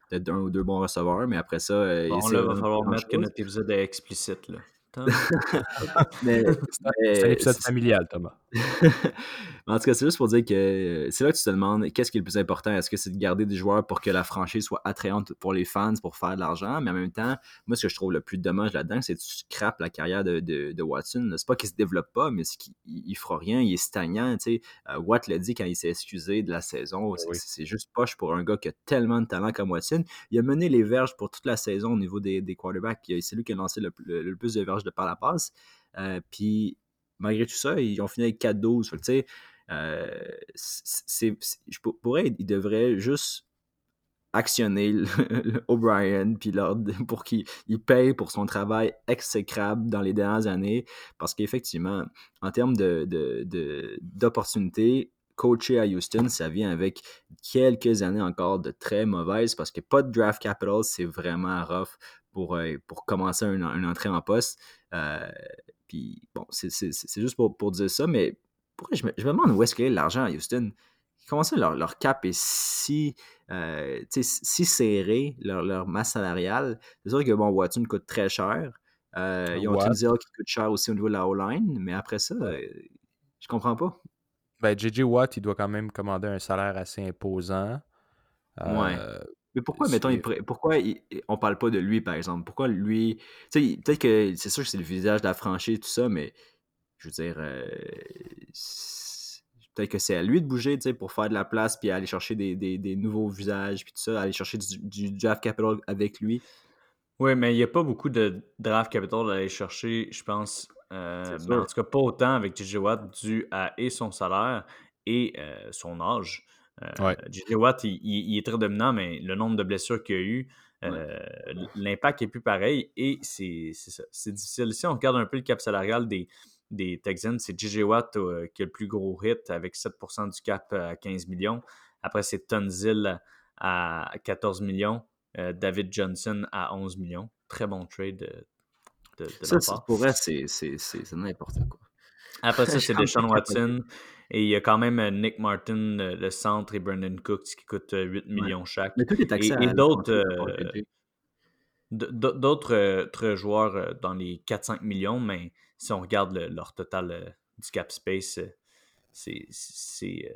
peut-être un ou deux bons receveurs, mais après ça. Euh, bon, là, il va falloir mettre que notre épisode est explicite. Là. c'est un épisode familial, Thomas. en tout cas, c'est juste pour dire que euh, c'est là que tu te demandes qu'est-ce qui est le plus important? Est-ce que c'est de garder des joueurs pour que la franchise soit attrayante pour les fans, pour faire de l'argent? Mais en même temps, moi, ce que je trouve le plus dommage là-dedans, c'est que tu crapes la carrière de, de, Watson. C'est pas qu'il se développe pas, mais c'est qu'il il fera rien, il est stagnant. Tu sais. Euh, Watt l'a dit quand il s'est excusé de la saison. C'est juste poche pour un gars qui a tellement de talent comme Watson. Il a mené les verges pour toute la saison au niveau des, des quarterbacks. C'est lui qui a lancé le, le plus de verges de par la passe. Euh, puis malgré tout ça, ils ont fini avec 4-12. Fait que, tu sais, euh, c'est- je pour- pourrais, ils devraient juste actionner O'Brien puis leur- pour qu'il il paye pour son travail exécrable dans les dernières années parce qu'effectivement en termes de- d'opportunités coacher à Houston ça vient avec quelques années encore de très mauvaises parce que pas de draft capital c'est vraiment rough pour, euh, pour commencer un, une entrée en poste Euh, puis bon c'est, juste pour, pour dire ça mais pourquoi je me, je me demande où est-ce qu'il y a l'argent à Houston comment ça leur, leur cap est si, euh, sais, si serré, leur, leur masse salariale? C'est sûr que bon, Watson coûte très cher. Euh, ils ont Watt. Tunzel qui coûte cher aussi au niveau de la O-line, mais après ça, euh, je comprends pas. Ben, JJ Watt, il doit quand même commander un salaire assez imposant. Ouais. Mais pourquoi, mettons, il pourquoi il- on parle pas de lui, par exemple? Pourquoi lui. Tu sais, peut-être que c'est sûr que c'est le visage de la franchise, tout ça, mais je veux dire. euh, Peut-être que c'est à lui de bouger, tu sais, pour faire de la place, puis aller chercher des, des- des nouveaux visages, puis tout ça, aller chercher du, du draft capital avec lui. Oui, mais il n'y a pas beaucoup de draft capital à aller chercher, je pense. Euh, en tout cas, pas autant avec JJ Watt dû à et son salaire et euh, son âge. Euh, Ouais. JJ Watt, il, il- il est très dominant, mais le nombre de blessures qu'il a eu, euh, l'impact est plus pareil et c'est difficile. Si on regarde un peu le cap salarial des, des Texans, c'est JJ Watt euh, qui a le plus gros hit avec 7% du cap à 15 millions. Après, c'est Tunzil à 14 millions. Euh, David Johnson à 11 millions. Très bon trade de, de Ça, leur part. pour vrai, c'est n'importe quoi. Après ça, c'est Deshaun. Watson. Et il y a quand même euh, Nick Martin, euh, le centre, et Brandon Cooks qui coûtent euh, 8 millions chaque. Mais tout est Et- et d'autres, euh, D'autres euh, joueurs euh, dans les 4-5 millions, mais si on regarde le- leur total euh, du cap space, euh, c'est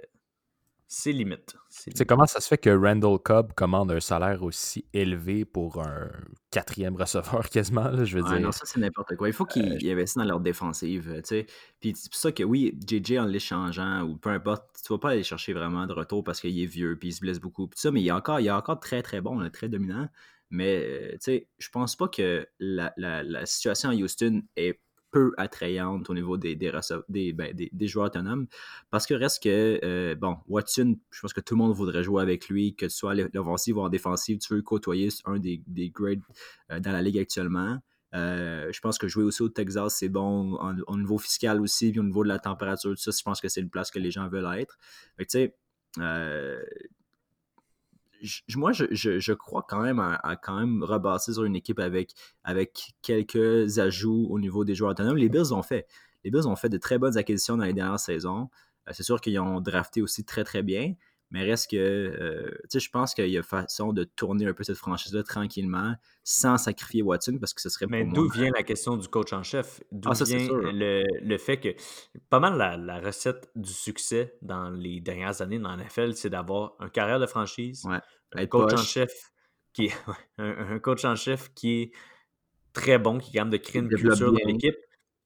c'est limite. C'est comment ça se fait que Randall Cobb commande un salaire aussi élevé pour un quatrième receveur quasiment, là, je veux dire. non, ça, c'est n'importe quoi. Il faut qu'ils Euh, investissent dans leur défensive. tu sais. Puis c'est pour ça que oui, JJ en l'échangeant ou peu importe, tu vas pas aller chercher vraiment de retour parce qu'il est vieux puis il se blesse beaucoup. Puis tout ça, mais il est encore, il est encore très très bon, là, très dominant. Mais euh, tu sais, je pense pas que la, la- la situation à Houston est peu attrayante au niveau des, ben, des- des joueurs autonomes. Parce que reste que, euh, bon, Watson, je pense que tout le monde voudrait jouer avec lui, que ce soit l'offensive ou en défensive, tu veux côtoyer un des, des grades euh, dans la ligue actuellement. Euh, je pense que jouer aussi au Texas, c'est bon au niveau fiscal aussi, puis au niveau de la température, tout ça, je pense que c'est une place que les gens veulent être. Fait tu sais, moi, je, crois quand même à, quand même rebasser sur une équipe avec, avec quelques ajouts au niveau des joueurs autonomes. Les Bills ont fait. Les Bills ont fait de très bonnes acquisitions dans les dernières saisons. Euh, c'est sûr qu'ils ont drafté aussi très très bien, mais reste que, euh, tu sais, je pense qu'il y a façon de tourner un peu cette franchise-là tranquillement, sans sacrifier Watson, parce que ce serait Mais d'où vient la question du coach en chef? D'où Ah, vient le, le fait que pas mal la, la recette du succès dans les dernières années dans la NFL, c'est d'avoir un carrière de franchise, Ouais. un coach en chef qui est un, un coach en chef qui est très bon, qui est capable de créer une culture dans l'équipe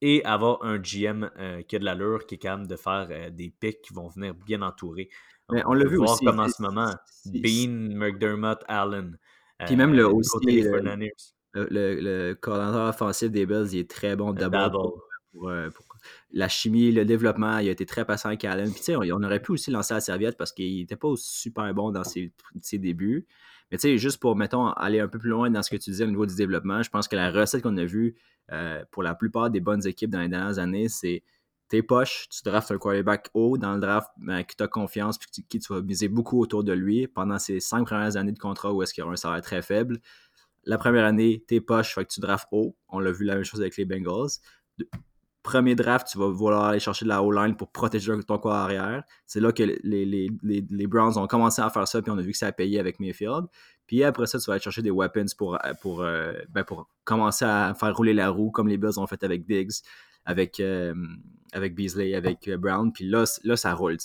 et avoir un GM euh, qui a de l'allure, qui est capable de faire euh, des picks qui vont venir bien entourer. Mais on l'a vu voir aussi, comme en ce moment, Bean, McDermott, Allen. Puis même le euh, aussi, le- 49ers. Le, coordinateur offensif des Bills, il est très bon d'abord Dabble. pour, pour, euh, pour la chimie, le développement. Il a été très patient avec Allen. Puis tu sais, on, on aurait pu aussi lancer la serviette parce qu'il n'était pas super bon dans ses, ses débuts. Mais tu sais, juste pour, mettons, aller un peu plus loin dans ce que tu disais au niveau du développement, je pense que la recette qu'on a vue euh, pour la plupart des bonnes équipes dans les dernières années, c'est tes poches, tu draftes un quarterback haut dans le draft, ben, qui t'a confiance, puis qui, tu vas miser beaucoup autour de lui pendant ses cinq premières années de contrat où est-ce qu'il y aura un salaire très faible. La première année, tes poches, fait que tu drafts haut. On l'a vu la même chose avec les Bengals. Premier draft, tu vas vouloir aller chercher de la O-line pour protéger ton corps arrière. C'est là que les, Browns ont commencé à faire ça, puis on a vu que ça a payé avec Mayfield. Puis après ça, tu vas aller chercher des weapons pour, euh, ben, commencer à faire rouler la roue, comme les Bills ont fait avec Diggs, avec, euh, avec Beasley, avec euh, Brown. Puis là, là ça roule.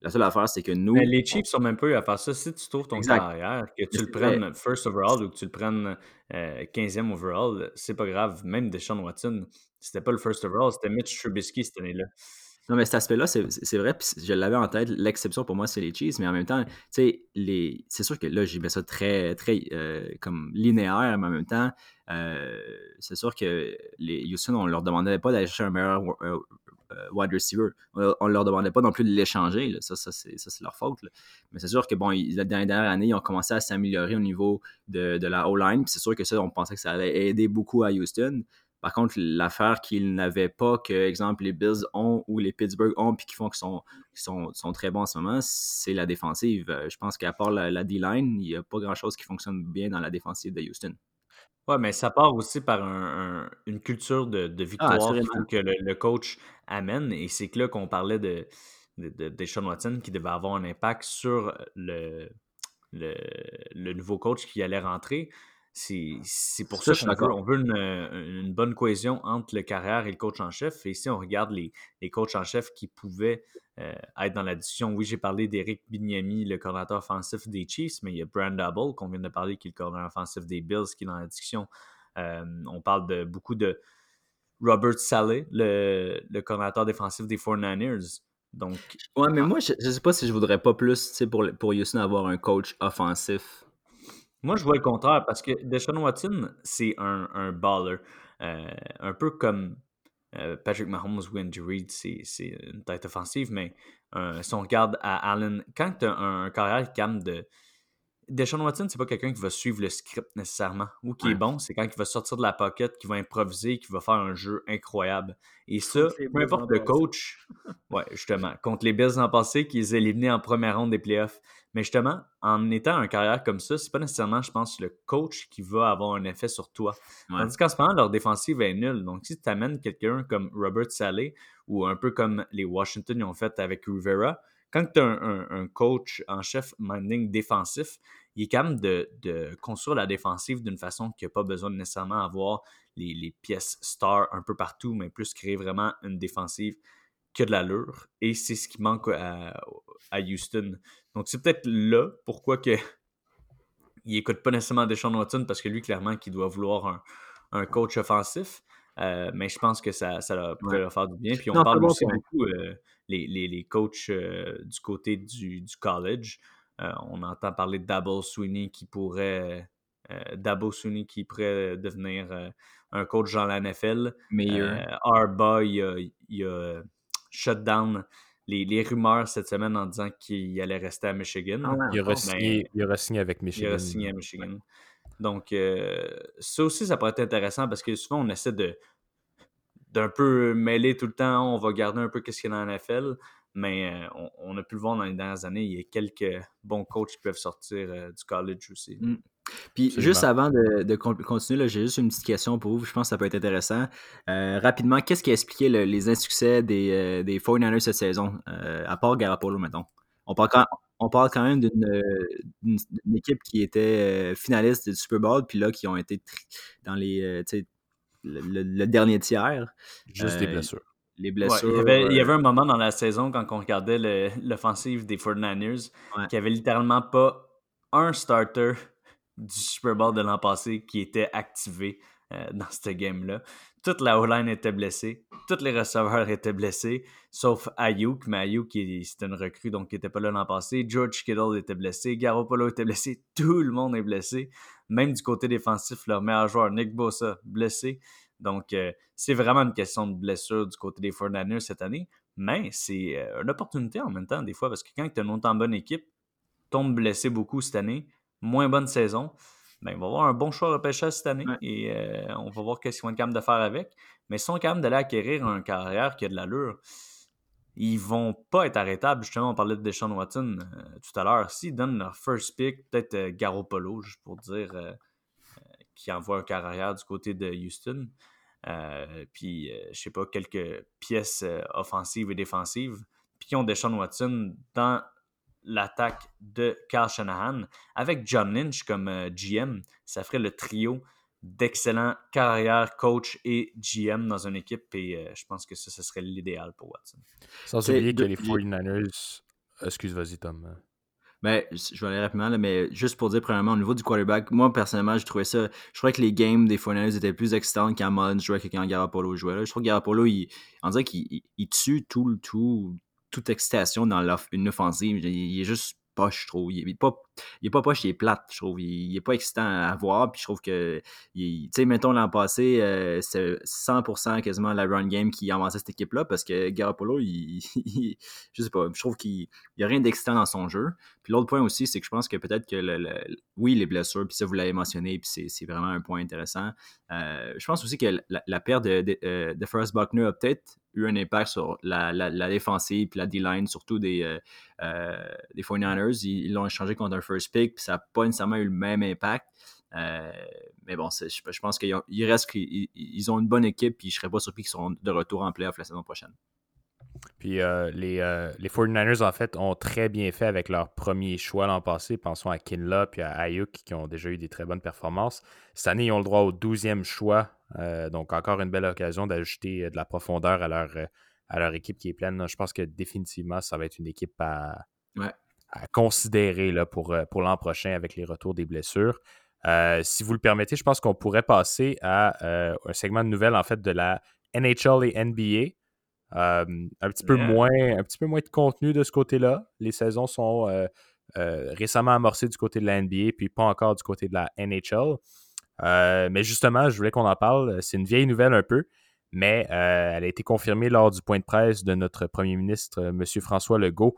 La seule affaire, c'est que nous. Mais les Chiefs sont même pas eu à faire ça. Si tu trouves ton Exact. carrière, que tu le prennes first overall ou que tu le prennes euh, 15e overall, c'est pas grave. Même Deshaun Watson, c'était pas le first overall, c'était Mitch Trubisky cette année-là. Non, mais cet aspect-là, c'est vrai, puis je l'avais en tête. L'exception pour moi, c'est les Chiefs, mais en même temps, tu sais, les... c'est sûr que là, j'ai mis ça très, très euh, comme linéaire, mais en même temps, euh, c'est sûr que les Houston, on leur demandait pas d'aller chercher un meilleur euh, euh, wide receiver. On ne leur demandait pas non plus de l'échanger. Ça, ça c'est leur faute. Mais c'est sûr que bon, la dernière année, ils ont commencé à s'améliorer au niveau de, la O-line. C'est sûr que ça, on pensait que ça allait aider beaucoup à Houston. Par contre, l'affaire qu'ils n'avaient pas, que, exemple, les Bills ont ou les Pittsburgh ont, puis qui font qu'ils sont, très bons en ce moment, c'est la défensive. Je pense qu'à part la, la D-line, il n'y a pas grand-chose qui fonctionne bien dans la défensive de Houston. Ouais, mais ça part aussi par un, une culture de, de ah, victoire que le, coach amène. Et c'est que là qu'on parlait de, de, de, Watson qui devait avoir un impact sur le, le, le nouveau coach qui allait rentrer. C'est pour ça, qu'on veut, on veut une, bonne cohésion entre le carrière et le coach en chef. Et ici, on regarde les, les coachs en chef qui pouvaient euh, être dans la discussion. Oui, j'ai parlé d'Eric Bignami, le coordinateur offensif des Chiefs, mais il y a Brand Double, qu'on vient de parler, qui est le coordinateur offensif des Bills, qui est dans la discussion. Euh, on parle de beaucoup de Robert Saleh, le, le coordinateur défensif des 49ers. Donc, ouais, mais moi, je ne sais pas si je voudrais pas plus pour, pour Houston avoir un coach offensif moi, je vois le contraire parce que Deshaun Watson, c'est un, un baller. Euh, un peu comme euh, Patrick Mahomes ou Andy Reid, c'est une tête offensive, mais euh, si on regarde à Allen, quand tu as un, carrière calme de. Deshaun Watson, c'est pas quelqu'un qui va suivre le script nécessairement ou qui est bon, c'est quand il va sortir de la pocket, qui va improviser, qui va faire un jeu incroyable. Et ça, peu importe le coach, ouais, justement, contre les Bills en passé, qui les éliminés en première ronde des playoffs, mais justement, en étant un carrière comme ça, c'est pas nécessairement, je pense, le coach qui va avoir un effet sur toi. Tandis qu'en ce moment, leur défensive est nulle. Donc, si tu amènes quelqu'un comme Robert Saleh ou un peu comme les Washington ont fait avec Rivera, quand tu as un, coach en chef minding défensif, il est capable de, de construire la défensive d'une façon qui n'a pas besoin de nécessairement avoir les, les, pièces stars un peu partout, mais plus créer vraiment une défensive qui a de l'allure. Et c'est ce qui manque à, à Houston. Donc, c'est peut-être là pourquoi que il écoute pas nécessairement Deshaun Watson parce que lui, clairement, qui doit vouloir un, coach offensif. Euh, mais je pense que ça, ça pourrait leur faire du bien. Puis on parle aussi beaucoup euh, les, les, les, coachs euh, du côté du, du college. on entend parler de Dabo Sweeney qui pourrait Dabo Sweeney qui pourrait devenir un coach dans la NFL. Meilleur. Arba, il a, il a shut les, rumeurs cette semaine en disant qu'il allait rester à Michigan. Ah il, aura signé, avec Michigan. Il aura signé à Michigan. Donc, euh, ça aussi, ça pourrait être intéressant parce que souvent, on essaie de d'un peu mêler tout le temps. On va garder un peu ce qu'il y a dans la NFL. Mais euh, on, a pu le voir dans les dernières années. Il y a quelques bons coachs qui peuvent sortir euh, du college aussi. Mm. Puis juste avant de, continuer, j'ai juste une petite question pour vous. Je pense que ça peut être intéressant. Euh, rapidement, qu'est-ce qui a expliqué les insuccès des, euh, des 49ers cette saison, euh, à part Garapolo, mettons? On parle quand, on parle quand même d'une équipe qui était finaliste du Super Bowl, puis là, qui ont été dans les, le, dernier tiers. Juste des blessures. Les blessures. il, y avait, un moment dans la saison quand on regardait l'offensive des 49ers qui avait littéralement pas un starter du Super Bowl de l'an passé qui était activé euh, dans cette game-là. Toute la O-line était blessée, tous les receveurs étaient blessés, sauf Ayuk, mais Ayuk, c'était une recrue, donc il n'était pas là l'an passé. George Kittle était blessé, Garoppolo était blessé, tout le monde est blessé. Même du côté défensif, leur meilleur joueur, Nick Bosa, blessé. Donc, euh, c'est vraiment une question de blessure du côté des 49ers cette année, mais c'est euh, une opportunité en même temps, des fois, parce que quand tu as une autant bonne équipe, tombe blessé beaucoup cette année, moins bonne saison, ben, il va avoir un bon choix repêchage cette année et euh, on va voir qu'est-ce qu'ils vont être capables de faire avec. Mais si on est capable d'aller acquérir un carrière qui a de l'allure, ils vont pas être arrêtables. Justement, on parlait de Deshaun Watson euh, tout à l'heure. S'ils donnent leur first pick, peut-être euh, Garoppolo, juste pour dire, qui envoie un carrière du côté de Houston. puis, je sais pas, quelques pièces offensives et défensives. Puis qui ont Deshaun Watson dans l'attaque de Carl Shanahan. Avec John Lynch comme euh, GM, ça ferait le trio d'excellents carrières, coach et GM dans une équipe. Et euh, je pense que ça, ce serait l'idéal pour Watson. Sans oublier que les 49ers. Excuse, vas-y, Tom. Ben, je vais aller rapidement, mais juste pour dire, premièrement, au niveau du quarterback, moi, personnellement, je trouvais ça. Je crois que les games des 49ers étaient plus excitants quand Mullins jouait que quand Garapolo jouait. Je trouve que Garapolo, il, on dirait qu'il tue tout, tout, toute excitation dans une offensive. Il est juste poche, je trouve. Il est pas, il pas poche, il est plate, je trouve. Il, est pas excitant à voir. Puis je trouve que, tu sais, mettons l'an passé, euh, c'est 100% quasiment la run game qui avançait cette équipe-là parce que Garoppolo, il, je sais pas, je trouve qu'il n'y a rien d'excitant dans son jeu. Puis l'autre point aussi, c'est que je pense que peut-être que, oui, les blessures, puis ça, vous l'avez mentionné, puis c'est vraiment un point intéressant. Euh, je pense aussi que la, perte de, de, euh, Forrest Buckner a peut-être eu un impact sur la, la, défensive puis la D-line, surtout des, euh, euh des 49ers. Ils l'ont échangé contre un first pick, puis ça n'a pas nécessairement eu le même impact. Euh, mais bon, je, pense qu'ils ont une bonne équipe, puis je ne serais pas surpris qu'ils seront de retour en playoff la saison prochaine. Puis euh, les, les 49ers, en fait, ont très bien fait avec leur premier choix l'an passé. Pensons à Kinla puis à Ayuk qui ont déjà eu des très bonnes performances. Cette année, ils ont le droit au 12e choix euh, donc, encore une belle occasion d'ajouter euh, de la profondeur à leur, euh, à leur équipe qui est pleine. Je pense que définitivement, ça va être une équipe à, considérer là, pour, pour l'an prochain avec les retours des blessures. si vous le permettez, je pense qu'on pourrait passer à un segment de nouvelles en fait de la NHL et NBA. un, petit peu moins, un petit peu moins de contenu de ce côté-là. Les saisons sont récemment amorcées du côté de la NBA, puis pas encore du côté de la NHL. Euh, mais justement, je voulais qu'on en parle. C'est une vieille nouvelle un peu, mais euh, elle a été confirmée lors du point de presse de notre premier ministre, M. François Legault.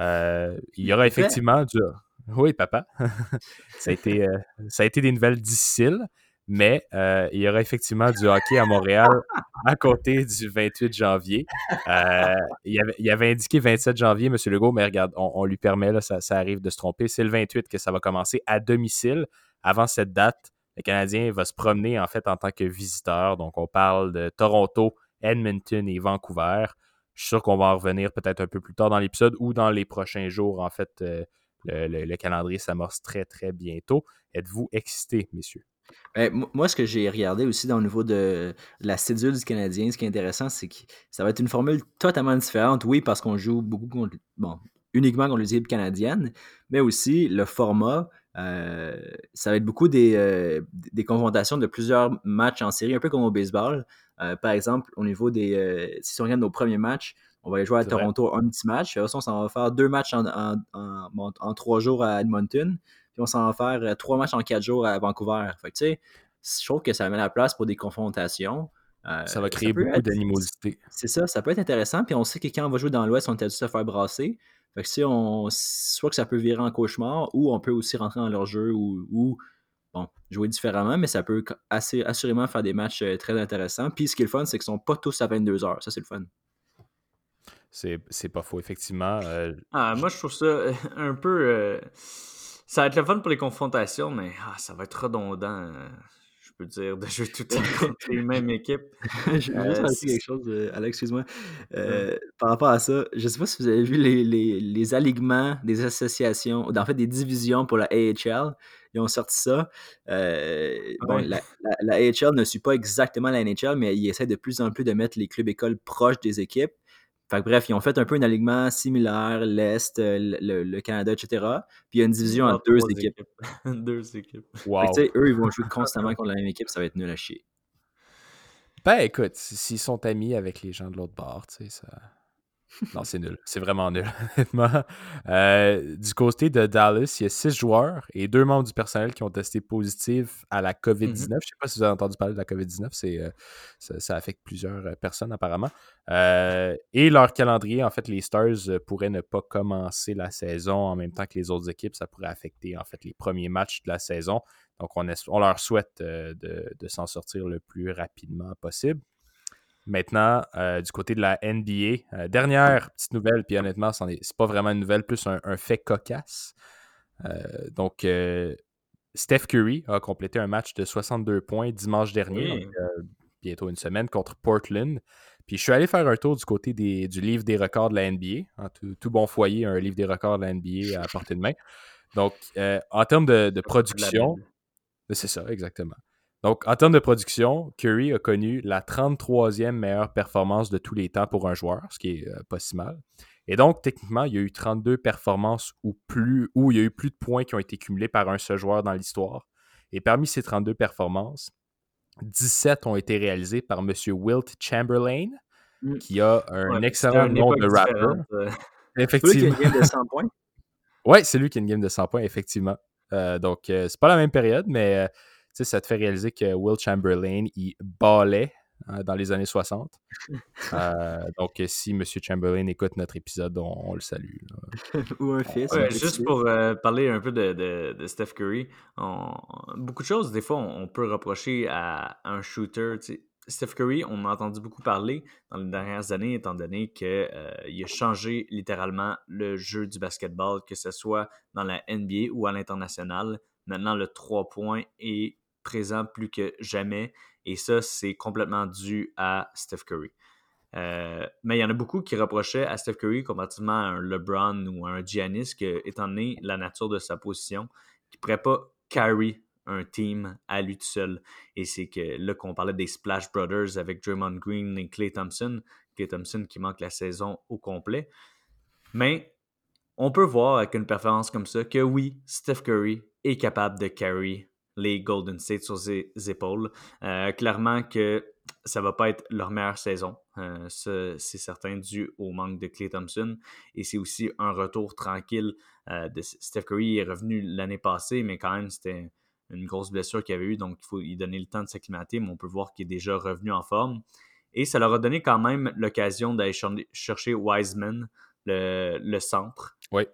Euh, il y aura effectivement du. Oui, papa. ça, a été, ça a été des nouvelles difficiles, mais il y aura effectivement du hockey à Montréal à côté du 28 janvier. il, avait, il, avait, indiqué 27 janvier, M. Legault, mais regarde, on, lui permet, là, ça, ça arrive de se tromper. C'est le 28 que ça va commencer à domicile. Avant cette date, le Canadien va se promener en fait en tant que visiteur. Donc, on parle de Toronto, Edmonton et Vancouver. Je suis sûr qu'on va en revenir peut-être un peu plus tard dans l'épisode ou dans les prochains jours. En fait, euh, le, calendrier s'amorce très, très bientôt. Êtes-vous excités, messieurs? Ben, moi, ce que j'ai regardé aussi dans le niveau de la cédule du Canadien, ce qui est intéressant, c'est que ça va être une formule totalement différente. Oui, parce qu'on joue beaucoup uniquement contre les équipes canadiennes, mais aussi le format euh, ça va être beaucoup des, euh, des, confrontations de plusieurs matchs en série, un peu comme au baseball. Euh, par exemple, au niveau des. si on regarde nos premiers matchs, on va aller jouer à Toronto un petit match. Puis on s'en va faire deux matchs en, en, trois jours à Edmonton. Puis on s'en va faire trois matchs en quatre jours à Vancouver. Fait que, tu sais, je trouve que ça met la place pour des confrontations. ça va créer beaucoup d'animosité. C'est ça, ça peut être intéressant. Puis on sait que quand on va jouer dans l'Ouest, on est habitué à se faire brasser. Fait que si on, soit que ça peut virer en cauchemar, ou on peut aussi rentrer dans leur jeu ou, bon, jouer différemment, mais ça peut assez, assurément faire des matchs euh, très intéressants. Puis ce qui est le fun, c'est qu'ils sont pas tous à 22 heures. Ça, c'est le fun. C'est pas faux, effectivement. Euh, ah, moi, je trouve ça euh, un peu. ça va être le fun pour les confrontations, mais ah, ça va être redondant dire, de jouer tout contre les mêmes équipes. je veux juste euh, quelque chose, euh, Alex, excuse-moi. Euh, par rapport à ça, je ne sais pas si vous avez vu les, les, les, alignements des associations, en fait des divisions pour la AHL. Ils ont sorti ça. bon, la, la, AHL ne suit pas exactement la NHL, mais ils essaient de plus en plus de mettre les clubs écoles proches des équipes bref, ils ont fait un peu un alignement similaire, l'Est, euh, le, Canada, etc. Puis il y a une division en deux équipes. deux équipes. eux, ils vont jouer constamment contre la même équipe, ça va être nul à chier. Ben écoute, s'ils sont amis avec les gens de l'autre bord, tu sais, ça. Non, c'est nul. C'est vraiment nul, honnêtement. Euh, du côté de Dallas, il y a six joueurs et deux membres du personnel qui ont testé positif à la COVID-19. Mm-hmm. Je ne sais pas si vous avez entendu parler de la COVID-19. C'est, euh, ça, affecte plusieurs euh, personnes, apparemment. et leur calendrier, en fait, les Stars pourraient ne pas commencer la saison en même temps que les autres équipes. Ça pourrait affecter, en fait, les premiers matchs de la saison. Donc, on, on leur souhaite de, de s'en sortir le plus rapidement possible. Maintenant, euh, du côté de la NBA, euh, dernière petite nouvelle, puis honnêtement, ce n'est pas vraiment une nouvelle, plus un, fait cocasse. Euh, donc, Steph Curry a complété un match de 62 points dimanche dernier, bientôt une semaine, contre Portland. Puis je suis allé faire un tour du côté du livre des records de la NBA. Hein, tout, bon foyer, un livre des records de la NBA à portée de main. Donc, en termes de production, c'est ça, exactement. Donc, en termes de production, Curry a connu la 33e meilleure performance de tous les temps pour un joueur, ce qui est euh, pas si mal. Et donc, techniquement, il y a eu 32 performances ou plus, où il y a eu plus de points qui ont été cumulés par un seul joueur dans l'histoire. Et parmi ces 32 performances, 17 ont été réalisées par M. Wilt Chamberlain, mm. qui a un excellent nom de rappeur. Euh. Effectivement. de 100 points? Ouais, c'est lui qui a une game de 100 points, effectivement. Euh, donc, euh, c'est pas la même période, mais euh, ça te fait réaliser que Will Chamberlain, il ballait hein, dans les années 60. donc, si M. Chamberlain écoute notre épisode, on, le salue. Ou un fils. juste pour parler un peu de, de, Steph Curry, beaucoup de choses, des fois, on, peut reprocher à un shooter. Steph Curry, on a entendu beaucoup parler dans les dernières années, étant donné qu'il euh, a changé littéralement le jeu du basketball, que ce soit dans la NBA ou à l'international. Maintenant, le 3 points est présent plus que jamais, et ça, c'est complètement dû à Steph Curry. Euh, mais il y en a beaucoup qui reprochaient à Steph Curry, comparativement à un LeBron ou à un Giannis, que, étant donné la nature de sa position, qu'il ne pourrait pas carry un team à lui tout seul. Et c'est que là qu'on parlait des Splash Brothers avec Draymond Green et Clay Thompson. Clay Thompson qui manque la saison au complet. Mais on peut voir avec une performance comme ça que oui, Steph Curry est capable de carry les Golden State sur ses épaules. Euh, clairement que ça va pas être leur meilleure saison. Euh, c'est certain dû au manque de Clay Thompson. Et c'est aussi un retour tranquille euh, de Steph Curry. est revenu l'année passée, mais quand même, c'était une grosse blessure qu'il avait eue, donc il faut lui donner le temps de s'acclimater, mais on peut voir qu'il est déjà revenu en forme. Et ça leur a donné quand même l'occasion d'aller chercher Wiseman, le, centre, euh,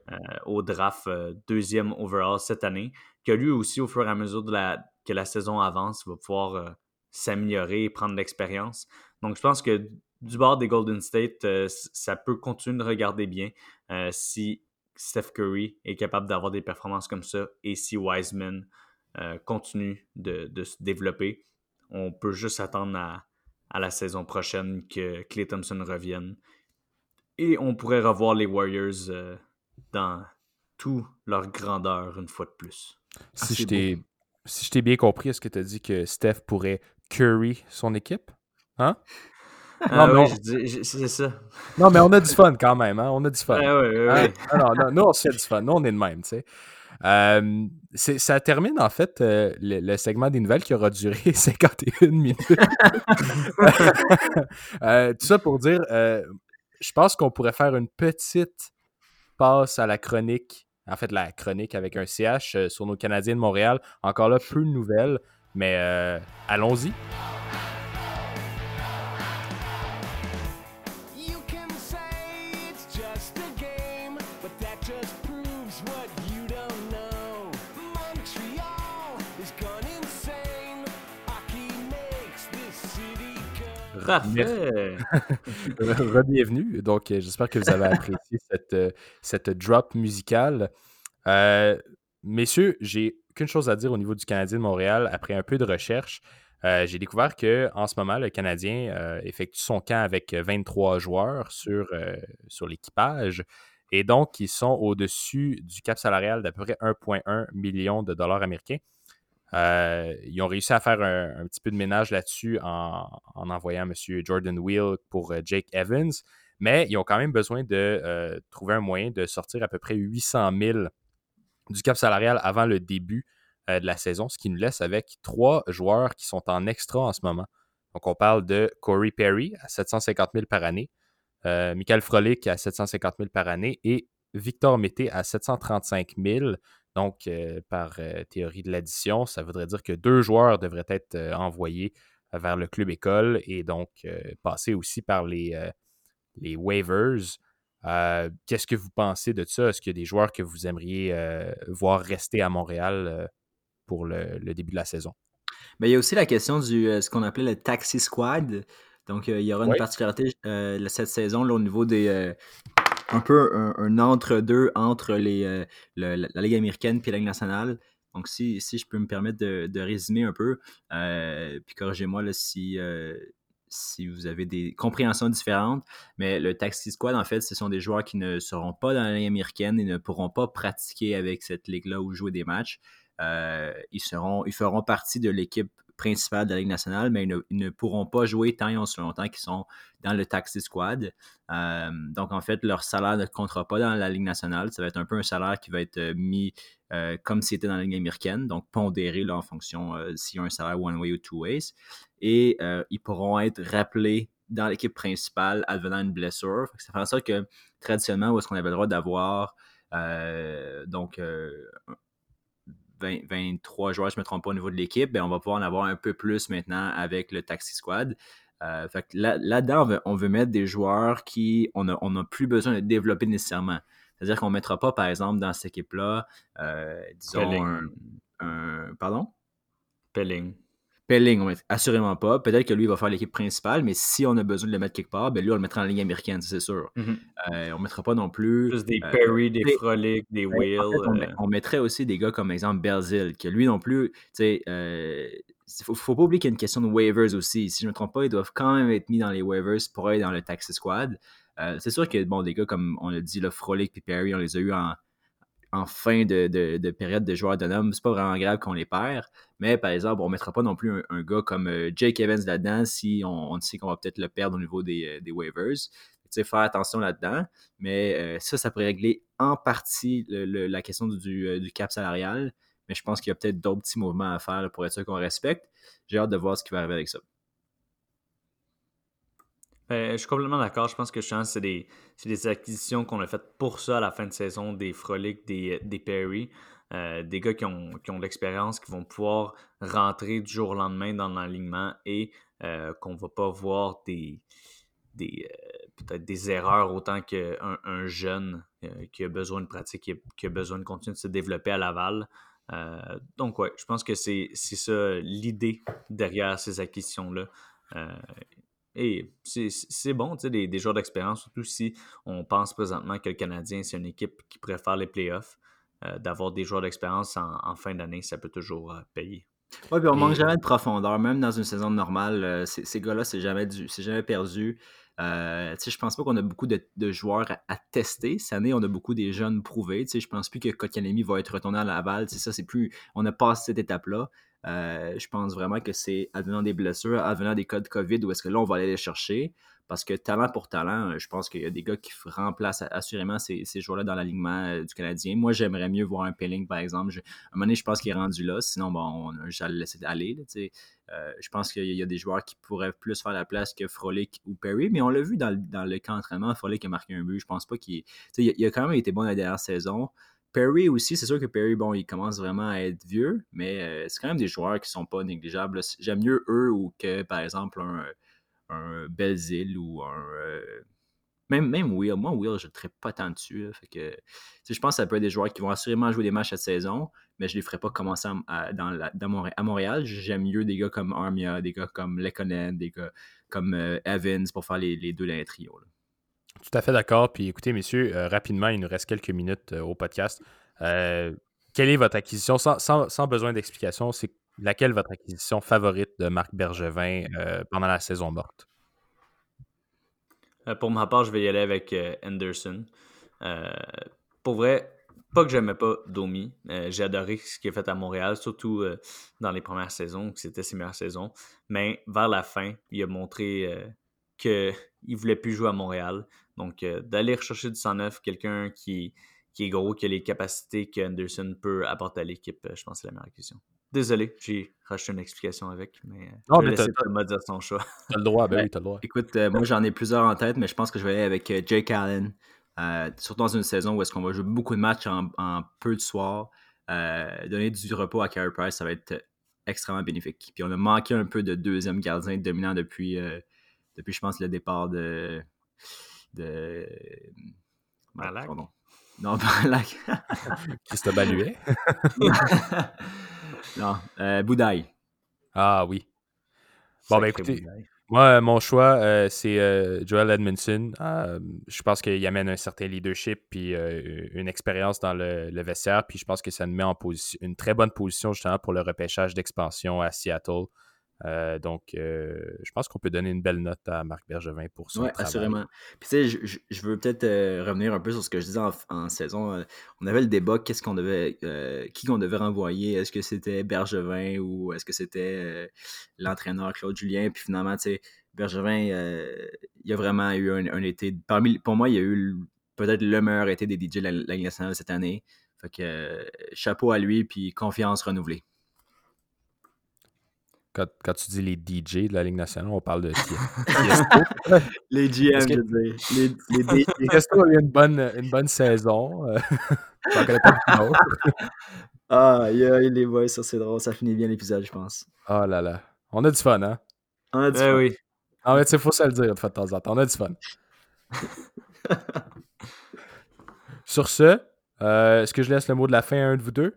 au draft euh, deuxième overall cette année, que lui aussi, au fur et à mesure de la, que la saison avance, va pouvoir euh, s'améliorer et prendre l'expérience. Donc je pense que du bord des Golden State, ça peut continuer de regarder bien si Steph Curry est capable d'avoir des performances comme ça et si Wiseman continue de, se développer. On peut juste attendre à, la saison prochaine que Clay Thompson revienne. Et on pourrait revoir les Warriors euh, dans toute leur grandeur une fois de plus. Si je t'ai bien compris, est-ce que tu as dit que Steph pourrait curry son équipe? Hein? Ah non, c'est ça. Non, mais on a du fun quand même, hein? On a du fun. Ah, oui, oui, hein? non, non, nous, on se fait du fun. Nous, on est de même, tu sais. Euh, ça termine en fait euh, le, segment des nouvelles qui aura duré 51 minutes. Euh, tout ça pour dire, je pense qu'on pourrait faire une petite passe à la chronique, en fait la chronique avec un CH sur nos Canadiens de Montréal. Encore là, peu de nouvelles, mais allons-y. Parfait! Bienvenue. Donc, euh, j'espère que vous avez apprécié cette, euh, cette drop musicale. Euh, messieurs, j'ai qu'une chose à dire au niveau du Canadien de Montréal. Après un peu de recherche, j'ai découvert que en ce moment, le Canadien effectue son camp avec 23 joueurs sur, sur l'équipage. Et donc, ils sont au-dessus du cap salarial d'à peu près 1,1 million de dollars américains. Euh, ils ont réussi à faire un, petit peu de ménage là-dessus en, envoyant M. Jordan Wheel pour euh, Jake Evans, mais ils ont quand même besoin de euh, trouver un moyen de sortir à peu près 800 000 du cap salarial avant le début de la saison, ce qui nous laisse avec trois joueurs qui sont en extra en ce moment. Donc, on parle de Corey Perry à 750 000 par année, Michael Frolik à 750 000 par année et Victor Mété à 735 000. Donc, euh, par euh, théorie de l'addition, ça voudrait dire que deux joueurs devraient être euh, envoyés vers le club école et donc passer aussi par les, les waivers. Qu'est-ce que vous pensez de ça? Est-ce qu'il y a des joueurs que vous aimeriez voir rester à Montréal pour le, début de la saison? Mais il y a aussi la question du ce qu'on appelait le taxi squad. Donc, il y aura une particularité cette saison au niveau des, un peu un, entre-deux entre les, euh, la, Ligue américaine et la Ligue nationale. Donc, si, si je peux me permettre de, résumer un peu, euh, puis corrigez-moi si, euh, si vous avez des compréhensions différentes, mais le Taxi Squad, en fait, ce sont des joueurs qui ne seront pas dans la Ligue américaine et ne pourront pas pratiquer avec cette ligue-là ou jouer des matchs. ils, seront, ils feront partie de l'équipe principal de la Ligue nationale, mais ils ne, pourront pas jouer tant et aussi longtemps qu'ils sont dans le taxi squad. Euh, donc, en fait, leur salaire ne comptera pas dans la Ligue nationale. Ça va être un peu un salaire qui va être euh, mis euh, comme s'il était dans la Ligue américaine, donc pondéré là, en fonction euh, s'il y a un salaire one-way ou two-ways. Et ils pourront être rappelés dans l'équipe principale advenant une blessure. Ça fait en sorte que traditionnellement, où est-ce qu'on avait le droit d'avoir donc 23 joueurs, je ne me trompe pas, au niveau de l'équipe, ben, on va pouvoir en avoir un peu plus maintenant avec le Taxi Squad. Euh, là-dedans, on, veut, mettre des joueurs qui on n'a on plus besoin de développer nécessairement. C'est-à-dire qu'on ne mettra pas, par exemple, dans cette équipe-là, euh, disons, un, Pardon? Pelling. Pelling, on assurément pas. Peut-être que lui va faire l'équipe principale, mais si on a besoin de le mettre quelque part, ben lui, on le mettra en ligne américaine, c'est sûr. Mm-hmm. Euh, on ne mettra pas non plus. Juste des euh, Perry, des Frolic, des Whale. Euh. on, mettrait aussi des gars comme exemple Belzil, que lui non plus, tu sais, il faut, faut pas oublier qu'il y a une question de waivers aussi. Si je ne me trompe pas, ils doivent quand même être mis dans les waivers pour être dans le taxi squad. c'est sûr que bon, des gars comme on l'a dit, le Frolic et Perry, on les a eu en, en fin de, période de joueurs de c'est pas vraiment grave qu'on les perd. Mais par exemple, on mettra pas non plus un, gars comme euh, Jake Evans là-dedans si on, sait qu'on va peut-être le perdre au niveau des, euh, waivers. sais, faire attention là-dedans. Mais euh, ça, ça pourrait régler en partie la question du, du, cap salarial. Mais je pense qu'il y a peut-être d'autres petits mouvements à faire pour être sûr qu'on respecte. J'ai hâte de voir ce qui va arriver avec ça. Ben, je suis complètement d'accord. Je pense que c'est des, des acquisitions qu'on a faites pour ça à la fin de saison, des Frolic, des, des Perry, euh, des gars qui ont, qui ont de l'expérience, qui vont pouvoir rentrer du jour au lendemain dans l'alignement et euh, qu'on ne va pas voir des, des euh, peut-être des erreurs autant qu'un un jeune qui a besoin de pratique, qui a, qui a, besoin de continuer de se développer à Laval. donc, ouais, je pense que c'est ça l'idée derrière ces acquisitions-là. Et c'est bon, tu sais, des, des joueurs d'expérience, surtout si on pense présentement que le Canadien, c'est une équipe qui préfère les playoffs. Euh, d'avoir des joueurs d'expérience en, fin d'année, ça peut toujours euh, payer. Oui, puis on manque jamais de profondeur. Même dans une saison normale, euh, ces gars-là, c'est jamais, jamais perdu. Euh, je pense pas qu'on a beaucoup de, joueurs à, tester. Cette année, on a beaucoup des jeunes prouvés. Je pense plus que Kotkaniemi va être retourné à Laval. Ça, c'est plus. On n'a pas cette étape-là. Euh, je pense vraiment que c'est advenant des blessures, advenant des cas de COVID, où est-ce que là, on va aller les chercher. Parce que talent pour talent, je pense qu'il y a des gars qui remplacent assurément ces, joueurs-là dans l'alignement euh, du Canadien. Moi, j'aimerais mieux voir un Pelling, par exemple. à un moment donné, je pense qu'il est rendu là. Sinon, bon, à le laisser aller. Euh, je pense qu'il y a des joueurs qui pourraient plus faire la place que Frolic ou Perry. Mais on l'a vu dans, le camp d'entraînement. Frolic a marqué un but. Je pense pas qu'il. Il, a quand même été bon la dernière saison. Perry aussi, c'est sûr que Perry, bon, il commence vraiment à être vieux, mais euh, c'est quand même des joueurs qui sont pas négligeables. J'aime mieux eux ou que, par exemple, un, un Belzil ou un. Euh, même, même Will. Moi, Will, je ne traite pas tant dessus. fait que, je pense que ça peut être des joueurs qui vont assurément jouer des matchs cette saison, mais je ne les ferai pas commencer à, dans à Montréal. J'aime mieux des gars comme Armia, des gars comme Lekonen, des gars comme euh, Evans pour faire les, deux dans. Tout à fait d'accord. Puis écoutez, messieurs, euh, rapidement, il nous reste quelques minutes au podcast. quelle est votre acquisition? Sans, sans besoin d'explication? C'est laquelle votre acquisition favorite de Marc Bergevin euh, pendant la saison morte? Euh, pour ma part, je vais y aller avec euh, Anderson. pour vrai, pas que j'aimais pas Domi. J'ai adoré ce qu'il a fait à Montréal, surtout dans les premières saisons, que c'était ses meilleures saisons. Mais vers la fin, il a montré qu'il ne voulait plus jouer à Montréal. Donc, d'aller rechercher du 109, quelqu'un qui, qui est gros, qui a les capacités qu'Anderson peut apporter à l'équipe, je pense que c'est la meilleure acquisition. Désolé, j'ai racheté une explication avec, mais euh, non, je vais laisser dire son choix. T'as le droit, ben oui, t'as le droit. Écoute, euh, moi j'en ai plusieurs en tête, mais je pense que je vais aller avec euh, Jake Allen. surtout dans une saison où est-ce qu'on va jouer beaucoup de matchs en, peu de soirs. donner du repos à Carey Price, ça va être extrêmement bénéfique. Puis on a manqué un peu de deuxième gardien dominant depuis, depuis je pense, le départ de. De... Malak? Non, Malak. Christophe Baluet? Non, euh, Boudaille. Ah oui. Bon, ben écoutez, moi, mon choix, euh, c'est euh, Joel Edmondson. je pense qu'il amène un certain leadership puis une expérience dans le, le, vestiaire. Puis je pense que ça nous met en position, une très bonne position justement pour le repêchage d'expansion à Seattle. Euh, donc, euh, je pense qu'on peut donner une belle note à Marc Bergevin pour ça. Oui, assurément. Puis, tu sais, je, veux peut-être euh, revenir un peu sur ce que je disais en, saison. on avait le débat, qu'est-ce qu'on devait, qui qu'on devait renvoyer? Est-ce que c'était Bergevin ou est-ce que c'était l'entraîneur Claude Julien? Puis finalement, tu sais, Bergevin, il y a vraiment eu un, été. Parmi, pour moi, il y a eu peut-être le meilleur été des DJ de la Ligue nationale cette année. Fait que chapeau à lui, puis confiance renouvelée. Quand, quand tu dis les DJ de la Ligue nationale, on parle de Tiesto. Les GM, Est-ce que- je veux dire. Les, les DJ. Tiesto a eu une bonne, une bonne saison. euh, J'en connais pas beaucoup d'autres. Ah, aïe, aïe, les boys, ça c'est drôle. Ça finit bien l'épisode, je pense. Oh là là. On a du fun, hein? On a dit Eh oui. En fait, il faut se le dire de fois de temps en temps. On a du fun. Sur ce, euh, est-ce que je laisse le mot de la fin à un de vous deux?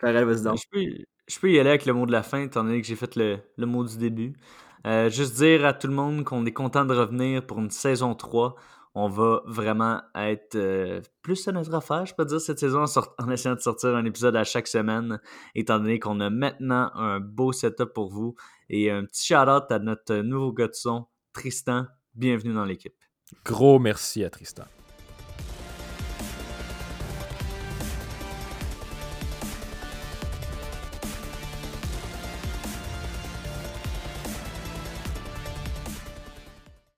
Farrell, vas-y donc. Je peux, je peux y aller avec le mot de la fin, étant donné que j'ai fait le, le mot du début. Euh, juste dire à tout le monde qu'on est content de revenir pour une saison 3. On va vraiment être euh, plus à notre affaire, je peux dire, cette saison en, en essayant de sortir un épisode à chaque semaine, étant donné qu'on a maintenant un beau setup pour vous. Et un petit shout-out à notre nouveau gars de son, Tristan. Bienvenue dans l'équipe. Gros merci à Tristan.